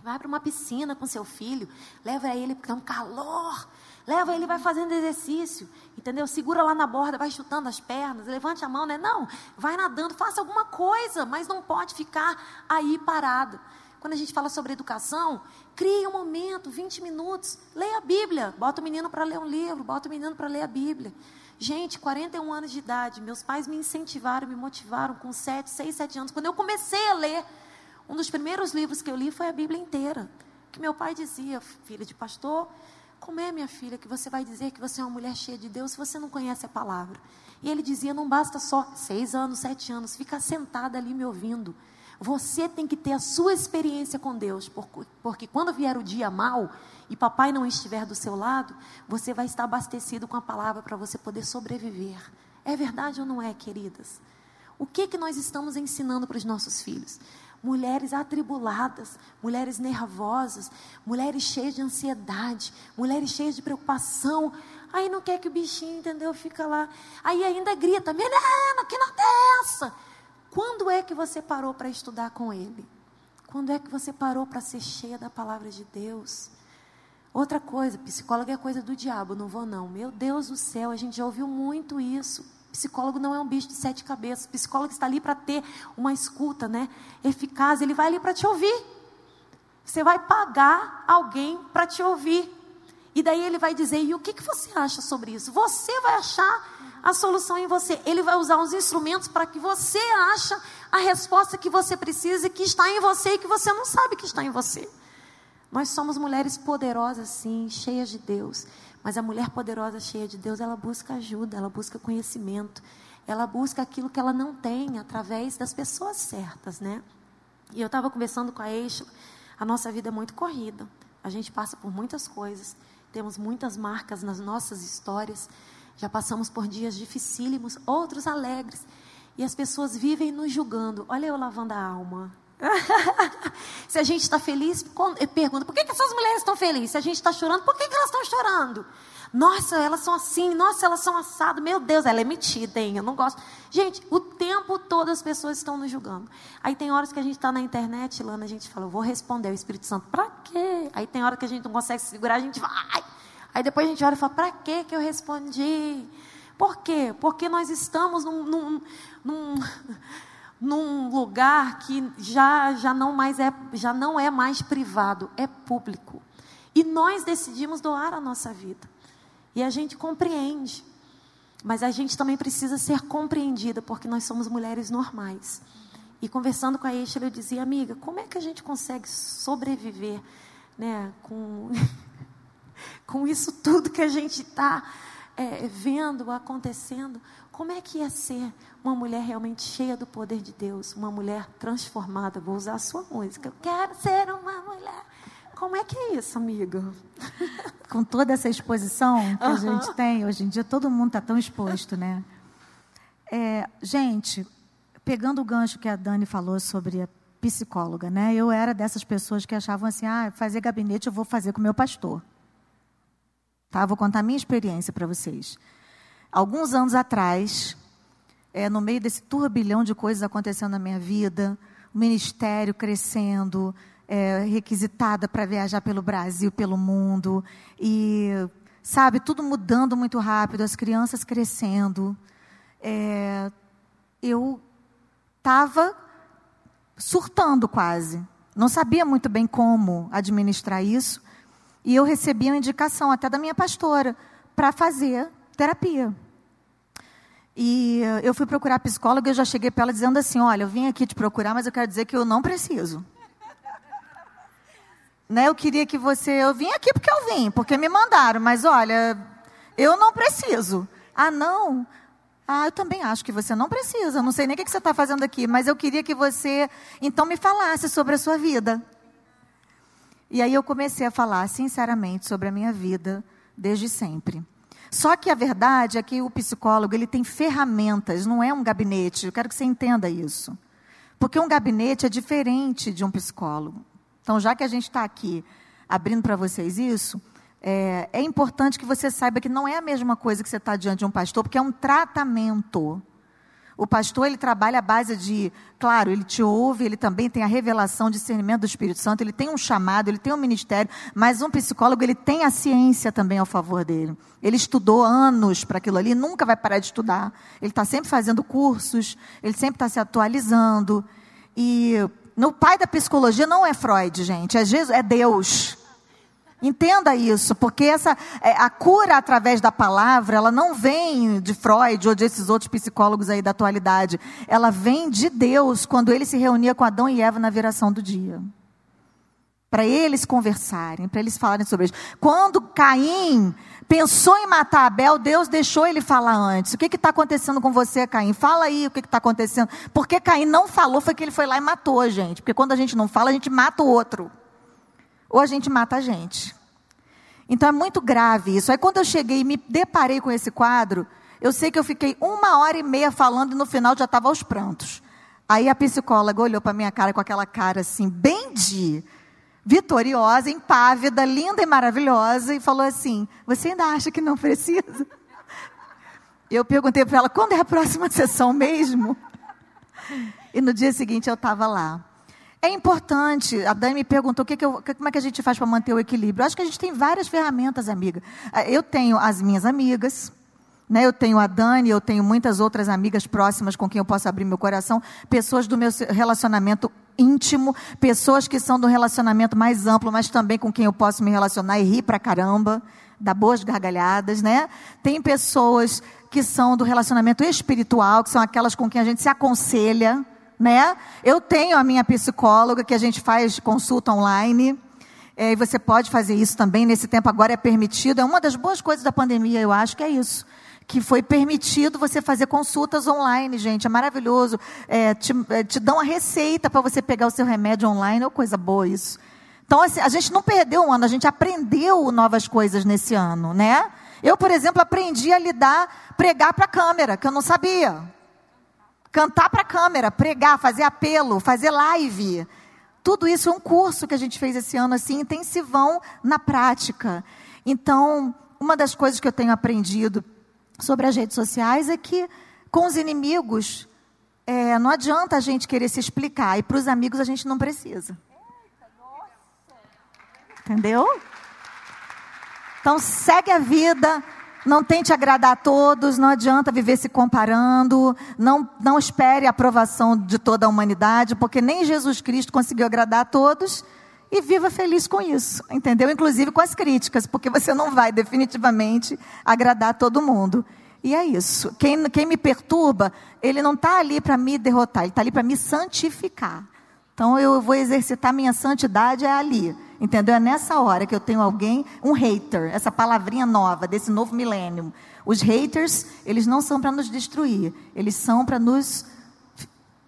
Vai para uma piscina com seu filho, leva ele porque é um calor. Leva ele, vai fazendo exercício, entendeu? Segura lá na borda, vai chutando as pernas, levante a mão, né? Não, vai nadando, faça alguma coisa, mas não pode ficar aí parado. Quando a gente fala sobre educação, crie um momento, 20 minutos, leia a Bíblia. Bota o menino para ler um livro, bota o menino para ler a Bíblia. Gente, 41 anos de idade, meus pais me incentivaram, me motivaram com 7, 6, 7 anos. Quando eu comecei a ler, um dos primeiros livros que eu li foi a Bíblia inteira. Que meu pai dizia, filha de pastor, como é, minha filha, que você vai dizer que você é uma mulher cheia de Deus se você não conhece a palavra? E ele dizia: não basta só seis anos, sete anos, ficar sentada ali me ouvindo. Você tem que ter a sua experiência com Deus, porque quando vier o dia mal e papai não estiver do seu lado, você vai estar abastecido com a palavra para você poder sobreviver. É verdade ou não é, queridas? O que que nós estamos ensinando para os nossos filhos? Mulheres atribuladas, mulheres nervosas, mulheres cheias de ansiedade, mulheres cheias de preocupação. Aí não quer que o bichinho, entendeu? Fica lá. Aí ainda grita: menina, que nota é essa? Quando é que você parou para estudar com Ele? Quando é que você parou para ser cheia da palavra de Deus? Outra coisa, psicólogo é coisa do diabo, não vou não. Meu Deus do céu, a gente já ouviu muito isso. Psicólogo não é um bicho de sete cabeças. Psicólogo está ali para ter uma escuta, né? Eficaz. Ele vai ali para te ouvir. Você vai pagar alguém para te ouvir. E daí ele vai dizer: e o que, que você acha sobre isso? Você vai achar a solução em você. Ele vai usar os instrumentos para que você ache a resposta que você precisa que está em você e que você não sabe que está em você. Nós somos mulheres poderosas, sim, cheias de Deus. Mas a mulher poderosa, cheia de Deus, ela busca ajuda, ela busca conhecimento, ela busca aquilo que ela não tem através das pessoas certas, né? E eu estava conversando com a Eixo, a nossa vida é muito corrida. A gente passa por muitas coisas, temos muitas marcas nas nossas histórias. Já passamos por dias dificílimos, outros alegres. E as pessoas vivem nos julgando. Olha eu lavando a alma. Se a gente está feliz, pergunta: por que, que essas mulheres estão felizes? Se a gente está chorando, por que, que elas estão chorando? Nossa, elas são assim, nossa, elas são assado. Meu Deus, ela é metida, hein? Eu não gosto. Gente, o tempo todo as pessoas estão nos julgando. Aí tem horas que a gente está na internet, Lana, a gente fala, eu vou responder o Espírito Santo, para quê? Aí tem hora que a gente não consegue segurar, a gente vai. Aí depois a gente olha e fala: para que que eu respondi? Por quê? Porque nós estamos num, num, num, num, lugar que já, já, não mais é, já não é mais privado, é público. E nós decidimos doar a nossa vida. E a gente compreende. Mas a gente também precisa ser compreendida, porque nós somos mulheres normais. E conversando com a Eixa, eu dizia, amiga, como é que a gente consegue sobreviver né, com com isso tudo que a gente está é, vendo, acontecendo, como é que ia ser uma mulher realmente cheia do poder de Deus, uma mulher transformada? Vou usar a sua música. Eu quero ser uma mulher. Como é que é isso, amiga? Com toda essa exposição que a gente tem, hoje em dia todo mundo está tão exposto, né? É, gente, pegando o gancho que a Dani falou sobre a psicóloga, né? Eu era dessas pessoas que achavam assim, ah, fazer gabinete eu vou fazer com o meu pastor. Tá? Vou contar a minha experiência para vocês. Alguns anos atrás, é, no meio desse turbilhão de coisas acontecendo na minha vida, o ministério crescendo, é, requisitada para viajar pelo Brasil, pelo mundo, e sabe, tudo mudando muito rápido, as crianças crescendo. É, eu estava surtando quase. Não sabia muito bem como administrar isso. E eu recebi uma indicação até da minha pastora para fazer terapia. E eu fui procurar psicóloga e eu já cheguei para ela dizendo assim: Olha, eu vim aqui te procurar, mas eu quero dizer que eu não preciso. né? Eu queria que você. Eu vim aqui porque eu vim, porque me mandaram, mas olha, eu não preciso. Ah, não? Ah, eu também acho que você não precisa. Não sei nem o que você está fazendo aqui, mas eu queria que você, então, me falasse sobre a sua vida. E aí eu comecei a falar sinceramente sobre a minha vida desde sempre. Só que a verdade é que o psicólogo ele tem ferramentas, não é um gabinete. Eu quero que você entenda isso. Porque um gabinete é diferente de um psicólogo. Então, já que a gente está aqui abrindo para vocês isso, é, é, importante que você saiba que não é a mesma coisa que você está diante de um pastor, porque é um tratamento. O pastor, ele trabalha à base de, claro, ele te ouve, ele também tem a revelação, discernimento do Espírito Santo, ele tem um chamado, ele tem um ministério, mas um psicólogo, ele tem a ciência também ao favor dele. Ele estudou anos para aquilo ali, nunca vai parar de estudar. Ele está sempre fazendo cursos, ele sempre está se atualizando. E no pai da psicologia não é Freud, gente, é, Jesus, é Deus. Entenda isso, porque essa é, a cura através da palavra, ela não vem de Freud ou desses outros psicólogos aí da atualidade. Ela vem de Deus quando ele se reunia com Adão e Eva na viração do dia. Para eles conversarem, para eles falarem sobre isso. Quando Caim pensou em matar Abel, Deus deixou ele falar antes. O que está acontecendo com você, Caim? Fala aí o que está acontecendo. Porque Caim não falou, foi que ele foi lá e matou, gente. Porque quando a gente não fala, a gente mata o outro ou a gente mata a gente. Então é muito grave isso. Aí quando eu cheguei e me deparei com esse quadro, eu sei que eu fiquei uma hora e meia falando e no final já estava aos prantos. Aí a psicóloga olhou para minha cara com aquela cara assim, bem de vitoriosa, impávida, linda e maravilhosa, e falou assim: Você ainda acha que não precisa? Eu perguntei para ela: Quando é a próxima sessão mesmo? E no dia seguinte eu estava lá. É importante, a Dani me perguntou que, que eu, como é que a gente faz para manter o equilíbrio. Eu acho que a gente tem várias ferramentas, amiga. Ah, eu tenho as minhas amigas, né? eu tenho a Dani, eu tenho muitas outras amigas próximas com quem eu posso abrir meu coração, pessoas do meu relacionamento íntimo, pessoas que são do relacionamento mais amplo, mas também com quem eu posso me relacionar e rir pra caramba, dar boas gargalhadas, né? Tem pessoas que são do relacionamento espiritual, que são aquelas com quem a gente se aconselha, né? Eu tenho a minha psicóloga que a gente faz consulta online. É, e você pode fazer isso também nesse tempo agora é permitido. É uma das boas coisas da pandemia, eu acho que é isso. Que foi permitido você fazer consultas online, gente. É maravilhoso. É, te, é, te dão a receita para você pegar o seu remédio online. É coisa boa isso. Então, assim, a gente não perdeu um ano, a gente aprendeu novas coisas nesse ano, né? Eu, por exemplo, aprendi a lidar, pregar para a câmera, que eu não sabia cantar para a câmera, pregar, fazer apelo, fazer live. Tudo isso é um curso que a gente fez esse ano, assim, intensivão na prática. Então, uma das coisas que eu tenho aprendido sobre as redes sociais é que, com os inimigos, é, não adianta a gente querer se explicar, e para os amigos a gente não precisa. Entendeu? Então, segue a vida, não tente agradar a todos, não adianta viver se comparando, não, não espere a aprovação de toda a humanidade, porque nem Jesus Cristo conseguiu agradar a todos, e viva feliz com isso, entendeu? Inclusive com as críticas, porque você não vai definitivamente agradar a todo mundo. E é isso. Quem, quem me perturba, ele não está ali para me derrotar, ele está ali para me santificar. Então eu vou exercitar minha santidade é ali. Entendeu? É nessa hora que eu tenho alguém, um hater, essa palavrinha nova desse novo milênio. Os haters, eles não são para nos destruir, eles são para nos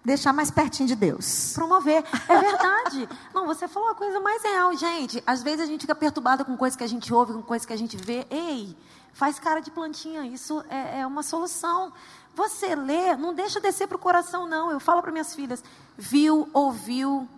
deixar mais pertinho de Deus. Promover. É verdade. não, você falou a coisa mais real, gente. Às vezes a gente fica perturbado com coisas que a gente ouve, com coisas que a gente vê. Ei, faz cara de plantinha. Isso é, é uma solução. Você lê, não deixa descer para o coração, não. Eu falo para minhas filhas: viu, ouviu,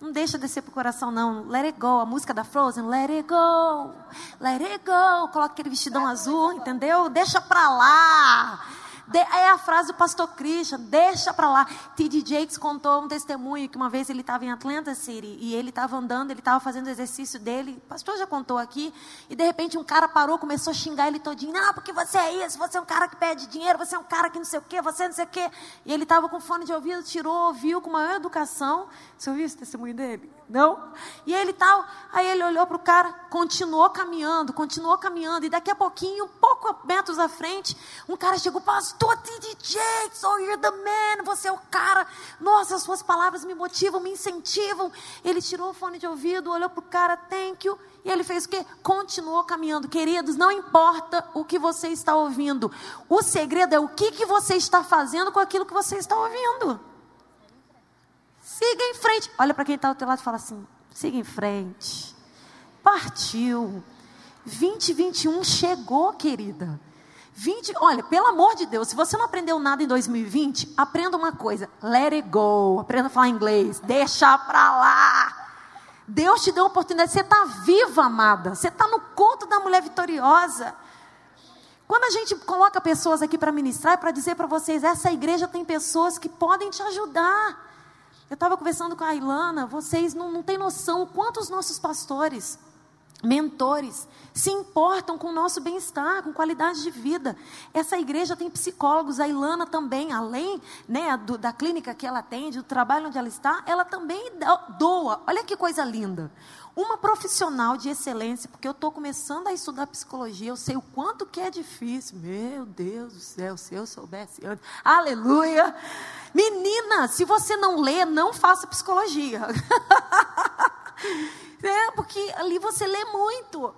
não deixa descer pro coração, não. Let it go. A música da Frozen. Let it go. Let it go. Coloca aquele vestidão azul, entendeu? Deixa pra lá. De, é a frase do pastor Christian, deixa para lá. T.D. Jakes contou um testemunho que uma vez ele estava em Atlanta City e ele estava andando, ele estava fazendo o exercício dele, o pastor já contou aqui, e de repente um cara parou, começou a xingar ele todinho, não, porque você é isso, você é um cara que pede dinheiro, você é um cara que não sei o quê, você não sei o quê. E ele estava com fone de ouvido, tirou, ouviu com maior educação. Você ouviu esse testemunho dele? Não? E ele tal, aí ele olhou para o cara, continuou caminhando, continuou caminhando, e daqui a pouquinho, pouco metros à frente, um cara chegou, pastor T.D. Jakes, oh, you're the man, você é o cara, nossa, as suas palavras me motivam, me incentivam. Ele tirou o fone de ouvido, olhou para o cara, thank you, e ele fez o quê? Continuou caminhando. Queridos, não importa o que você está ouvindo, o segredo é o que, que você está fazendo com aquilo que você está ouvindo. Siga em frente. Olha para quem está ao teu lado e fala assim: siga em frente. Partiu. 2021 chegou, querida. 20, olha, pelo amor de Deus, se você não aprendeu nada em 2020, aprenda uma coisa: let it go. Aprenda a falar inglês. Deixa para lá. Deus te deu uma oportunidade. Você está viva, amada. Você está no culto da mulher vitoriosa. Quando a gente coloca pessoas aqui para ministrar, é para dizer para vocês: essa igreja tem pessoas que podem te ajudar. Eu estava conversando com a Ilana, vocês não, não têm noção o quanto os nossos pastores, mentores, se importam com o nosso bem-estar, com qualidade de vida. Essa igreja tem psicólogos, a Ilana também, além né, do, da clínica que ela atende, do trabalho onde ela está, ela também doa. Olha que coisa linda. Uma profissional de excelência, porque eu estou começando a estudar psicologia, eu sei o quanto que é difícil. Meu Deus do céu, se eu soubesse antes. Aleluia! Menina, se você não lê, não faça psicologia. é, porque ali você lê muito.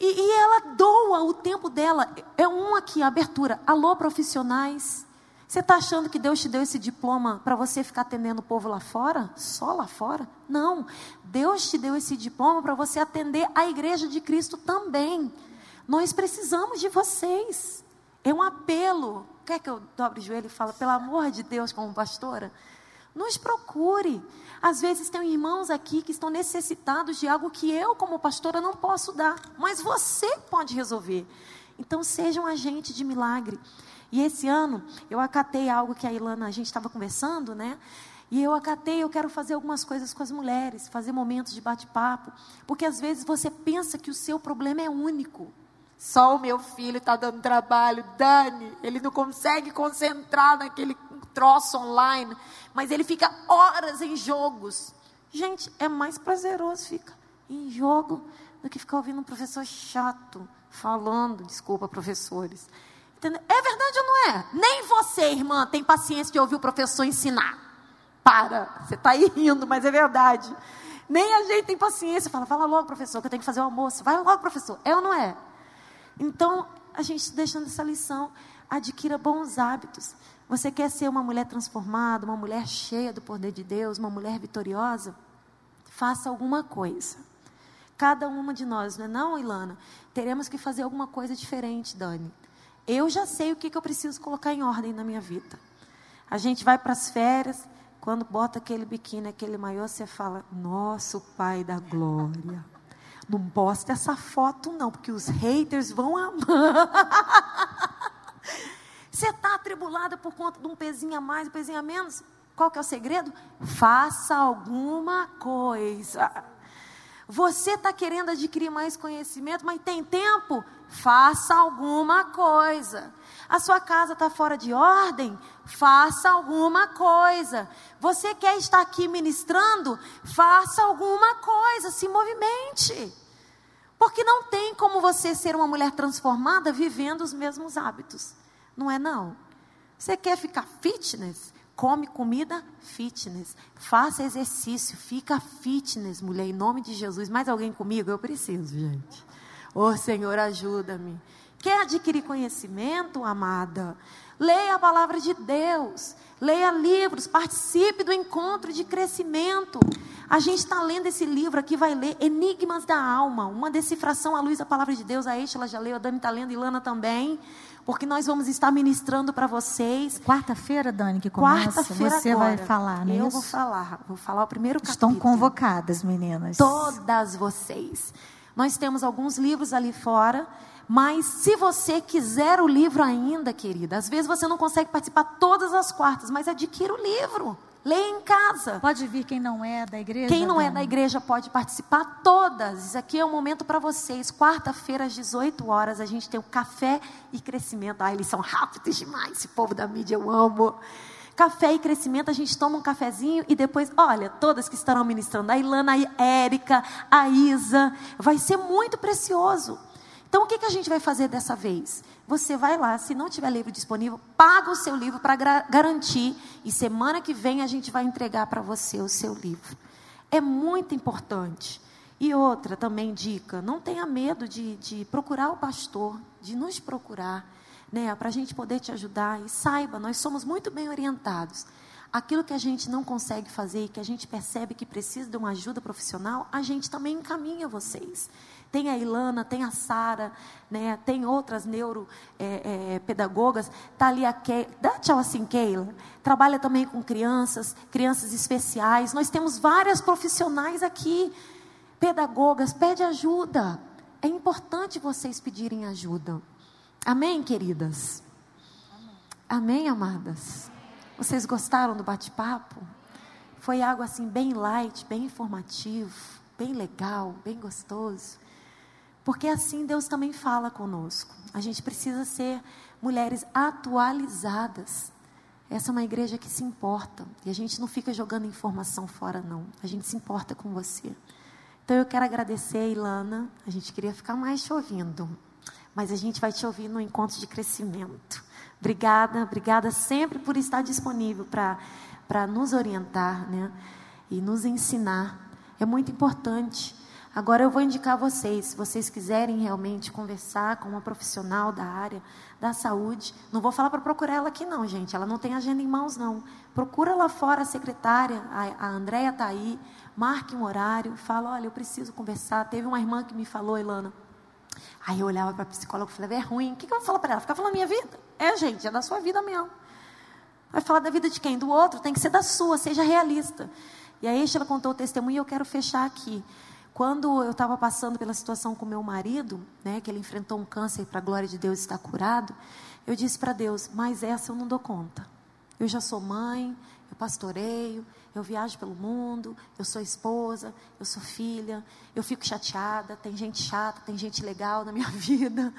E, e, ela doa o tempo dela. É um aqui, abertura. Alô, profissionais. Você está achando que Deus te deu esse diploma para você ficar atendendo o povo lá fora? Só lá fora? Não. Deus te deu esse diploma para você atender a igreja de Cristo também. Nós precisamos de vocês. É um apelo. Quer que eu dobre o joelho e fale, pelo amor de Deus, como pastora? Nos procure. Às vezes tem irmãos aqui que estão necessitados de algo que eu, como pastora, não posso dar, mas você pode resolver. Então, seja um agente de milagre. E esse ano, eu acatei algo que a Ilana, a gente estava conversando, né? E eu acatei, eu quero fazer algumas coisas com as mulheres, fazer momentos de bate-papo, porque às vezes você pensa que o seu problema é único. Só o meu filho está dando trabalho, Dani. Ele não consegue concentrar naquele troço online, mas ele fica horas em jogos. Gente, é mais prazeroso ficar em jogo do que ficar ouvindo um professor chato falando. Desculpa, professores. É verdade ou não é? Nem você, irmã, tem paciência de ouvir o professor ensinar. Para, você está aí rindo, mas é verdade. Nem a gente tem paciência. Fala, fala logo, professor, que eu tenho que fazer o almoço. Vai logo, professor. É ou não é? Então, a gente deixando essa lição, adquira bons hábitos. Você quer ser uma mulher transformada, uma mulher cheia do poder de Deus, uma mulher vitoriosa? Faça alguma coisa. Cada uma de nós, não é não, Ilana? Teremos que fazer alguma coisa diferente, Dani. Eu já sei o que, que eu preciso colocar em ordem na minha vida. A gente vai para as férias, quando bota aquele biquíni, aquele maiô, você fala, nosso Pai da Glória. Não posta essa foto, não, porque os haters vão amar. Você está atribulada por conta de um pezinho a mais, um pezinho a menos? Qual que é o segredo? Faça alguma coisa. Você está querendo adquirir mais conhecimento, mas tem tempo? Faça alguma coisa. A sua casa está fora de ordem? Faça alguma coisa. Você quer estar aqui ministrando? Faça alguma coisa, se movimente. Porque não tem como você ser uma mulher transformada vivendo os mesmos hábitos. Não é não. Você quer ficar fitness? Come comida fitness. Faça exercício, fica fitness, mulher, em nome de Jesus. Mais alguém comigo? Eu preciso, gente. Ô oh, Senhor, ajuda-me. Quer adquirir conhecimento, amada? Leia a palavra de Deus. Leia livros, participe do encontro de crescimento. A gente está lendo esse livro aqui, vai ler Enigmas da Alma, uma decifração à luz da palavra de Deus. A Eixla já leu, a Dani está lendo, e Lana também. Porque nós vamos estar ministrando para vocês. Quarta-feira, Dani, que começa, Quarta-feira você agora. vai falar, né? Eu vou falar, vou falar o primeiro capítulo. Estão convocadas, meninas. Todas vocês. Nós temos alguns livros ali fora. Mas se você quiser o livro ainda, querida, às vezes você não consegue participar todas as quartas, mas adquira o livro. Leia em casa. Pode vir quem não é da igreja? Quem não é da igreja pode participar todas. Isso aqui é um momento para vocês. Quarta-feira, às 18 horas, a gente tem o café e crescimento. Ah, eles são rápidos demais, esse povo da mídia eu amo. Café e crescimento, a gente toma um cafezinho e depois, olha, todas que estarão ministrando, a Ilana, a Érica, a Isa, vai ser muito precioso. Então, o que, que a gente vai fazer dessa vez? Você vai lá, se não tiver livro disponível, paga o seu livro para garantir, e semana que vem a gente vai entregar para você o seu livro. É muito importante. E outra também dica: não tenha medo de, de procurar o pastor, de nos procurar, né, para a gente poder te ajudar. E saiba, nós somos muito bem orientados. Aquilo que a gente não consegue fazer e que a gente percebe que precisa de uma ajuda profissional, a gente também encaminha vocês tem a Ilana, tem a Sara, né, tem outras neuropedagogas, é, é, está ali a Keila, dá tchau assim, Keila, trabalha também com crianças, crianças especiais, nós temos várias profissionais aqui, pedagogas, pede ajuda, é importante vocês pedirem ajuda, amém, queridas? Amém, amém amadas? Vocês gostaram do bate-papo? Foi algo assim bem light, bem informativo, bem legal, bem gostoso. Porque assim Deus também fala conosco. A gente precisa ser mulheres atualizadas. Essa é uma igreja que se importa. E a gente não fica jogando informação fora, não. A gente se importa com você. Então eu quero agradecer a Ilana. A gente queria ficar mais te ouvindo. Mas a gente vai te ouvir no encontro de crescimento. Obrigada, obrigada sempre por estar disponível para nos orientar né? e nos ensinar. É muito importante Agora eu vou indicar vocês, se vocês quiserem realmente conversar com uma profissional da área da saúde, não vou falar para procurar ela aqui não, gente, ela não tem agenda em mãos não. Procura lá fora a secretária, a, a Andréia está aí, marque um horário, fala, olha, eu preciso conversar. Teve uma irmã que me falou, Ilana, Aí eu olhava para a psicóloga e falava, é ruim, o que, que eu vou falar para ela? Ficar falando minha vida? É, gente, é da sua vida mesmo. Vai falar da vida de quem? Do outro, tem que ser da sua, seja realista. E aí ela contou o testemunho e eu quero fechar aqui. Quando eu estava passando pela situação com meu marido, né, que ele enfrentou um câncer para a glória de Deus estar curado, eu disse para Deus: Mas essa eu não dou conta. Eu já sou mãe, eu pastoreio, eu viajo pelo mundo, eu sou esposa, eu sou filha, eu fico chateada, tem gente chata, tem gente legal na minha vida.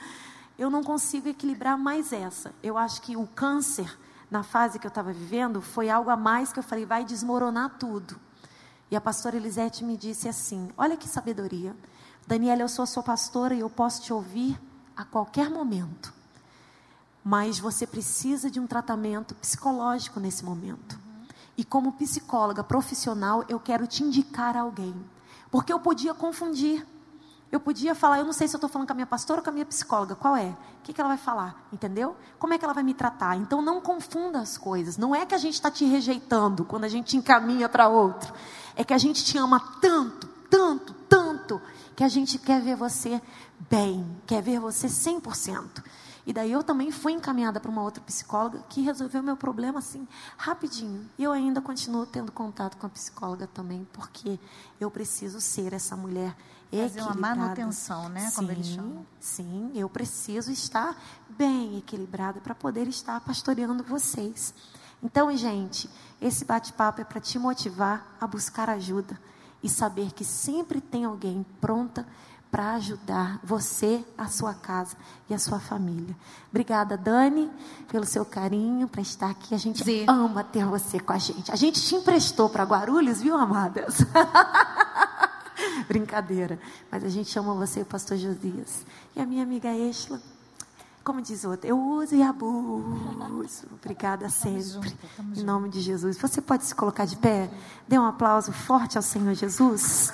Eu não consigo equilibrar mais essa. Eu acho que o câncer, na fase que eu estava vivendo, foi algo a mais que eu falei: vai desmoronar tudo. E a pastora Elisete me disse assim: Olha que sabedoria. Daniela, eu sou a sua pastora e eu posso te ouvir a qualquer momento. Mas você precisa de um tratamento psicológico nesse momento. E como psicóloga profissional, eu quero te indicar alguém. Porque eu podia confundir. Eu podia falar, eu não sei se eu estou falando com a minha pastora ou com a minha psicóloga, qual é? O que, que ela vai falar? Entendeu? Como é que ela vai me tratar? Então não confunda as coisas. Não é que a gente está te rejeitando quando a gente encaminha para outro. É que a gente te ama tanto, tanto, tanto, que a gente quer ver você bem, quer ver você 100%. E daí eu também fui encaminhada para uma outra psicóloga que resolveu meu problema assim, rapidinho. E eu ainda continuo tendo contato com a psicóloga também, porque eu preciso ser essa mulher Fazer uma manutenção, né? Sim, como eles chamam. Sim, eu preciso estar bem equilibrada para poder estar pastoreando vocês. Então, gente, esse bate-papo é para te motivar a buscar ajuda e saber que sempre tem alguém pronta para ajudar você, a sua casa e a sua família. Obrigada, Dani, pelo seu carinho, para estar aqui. A gente ama ter você com a gente. A gente te emprestou para Guarulhos, viu, amadas? Brincadeira. Mas a gente ama você, o pastor Josias. E a minha amiga Exla. Como diz outra, eu uso e abuso. Obrigada sempre. Junto, em nome de Jesus. Você pode se colocar de pé? Dê um aplauso forte ao Senhor Jesus.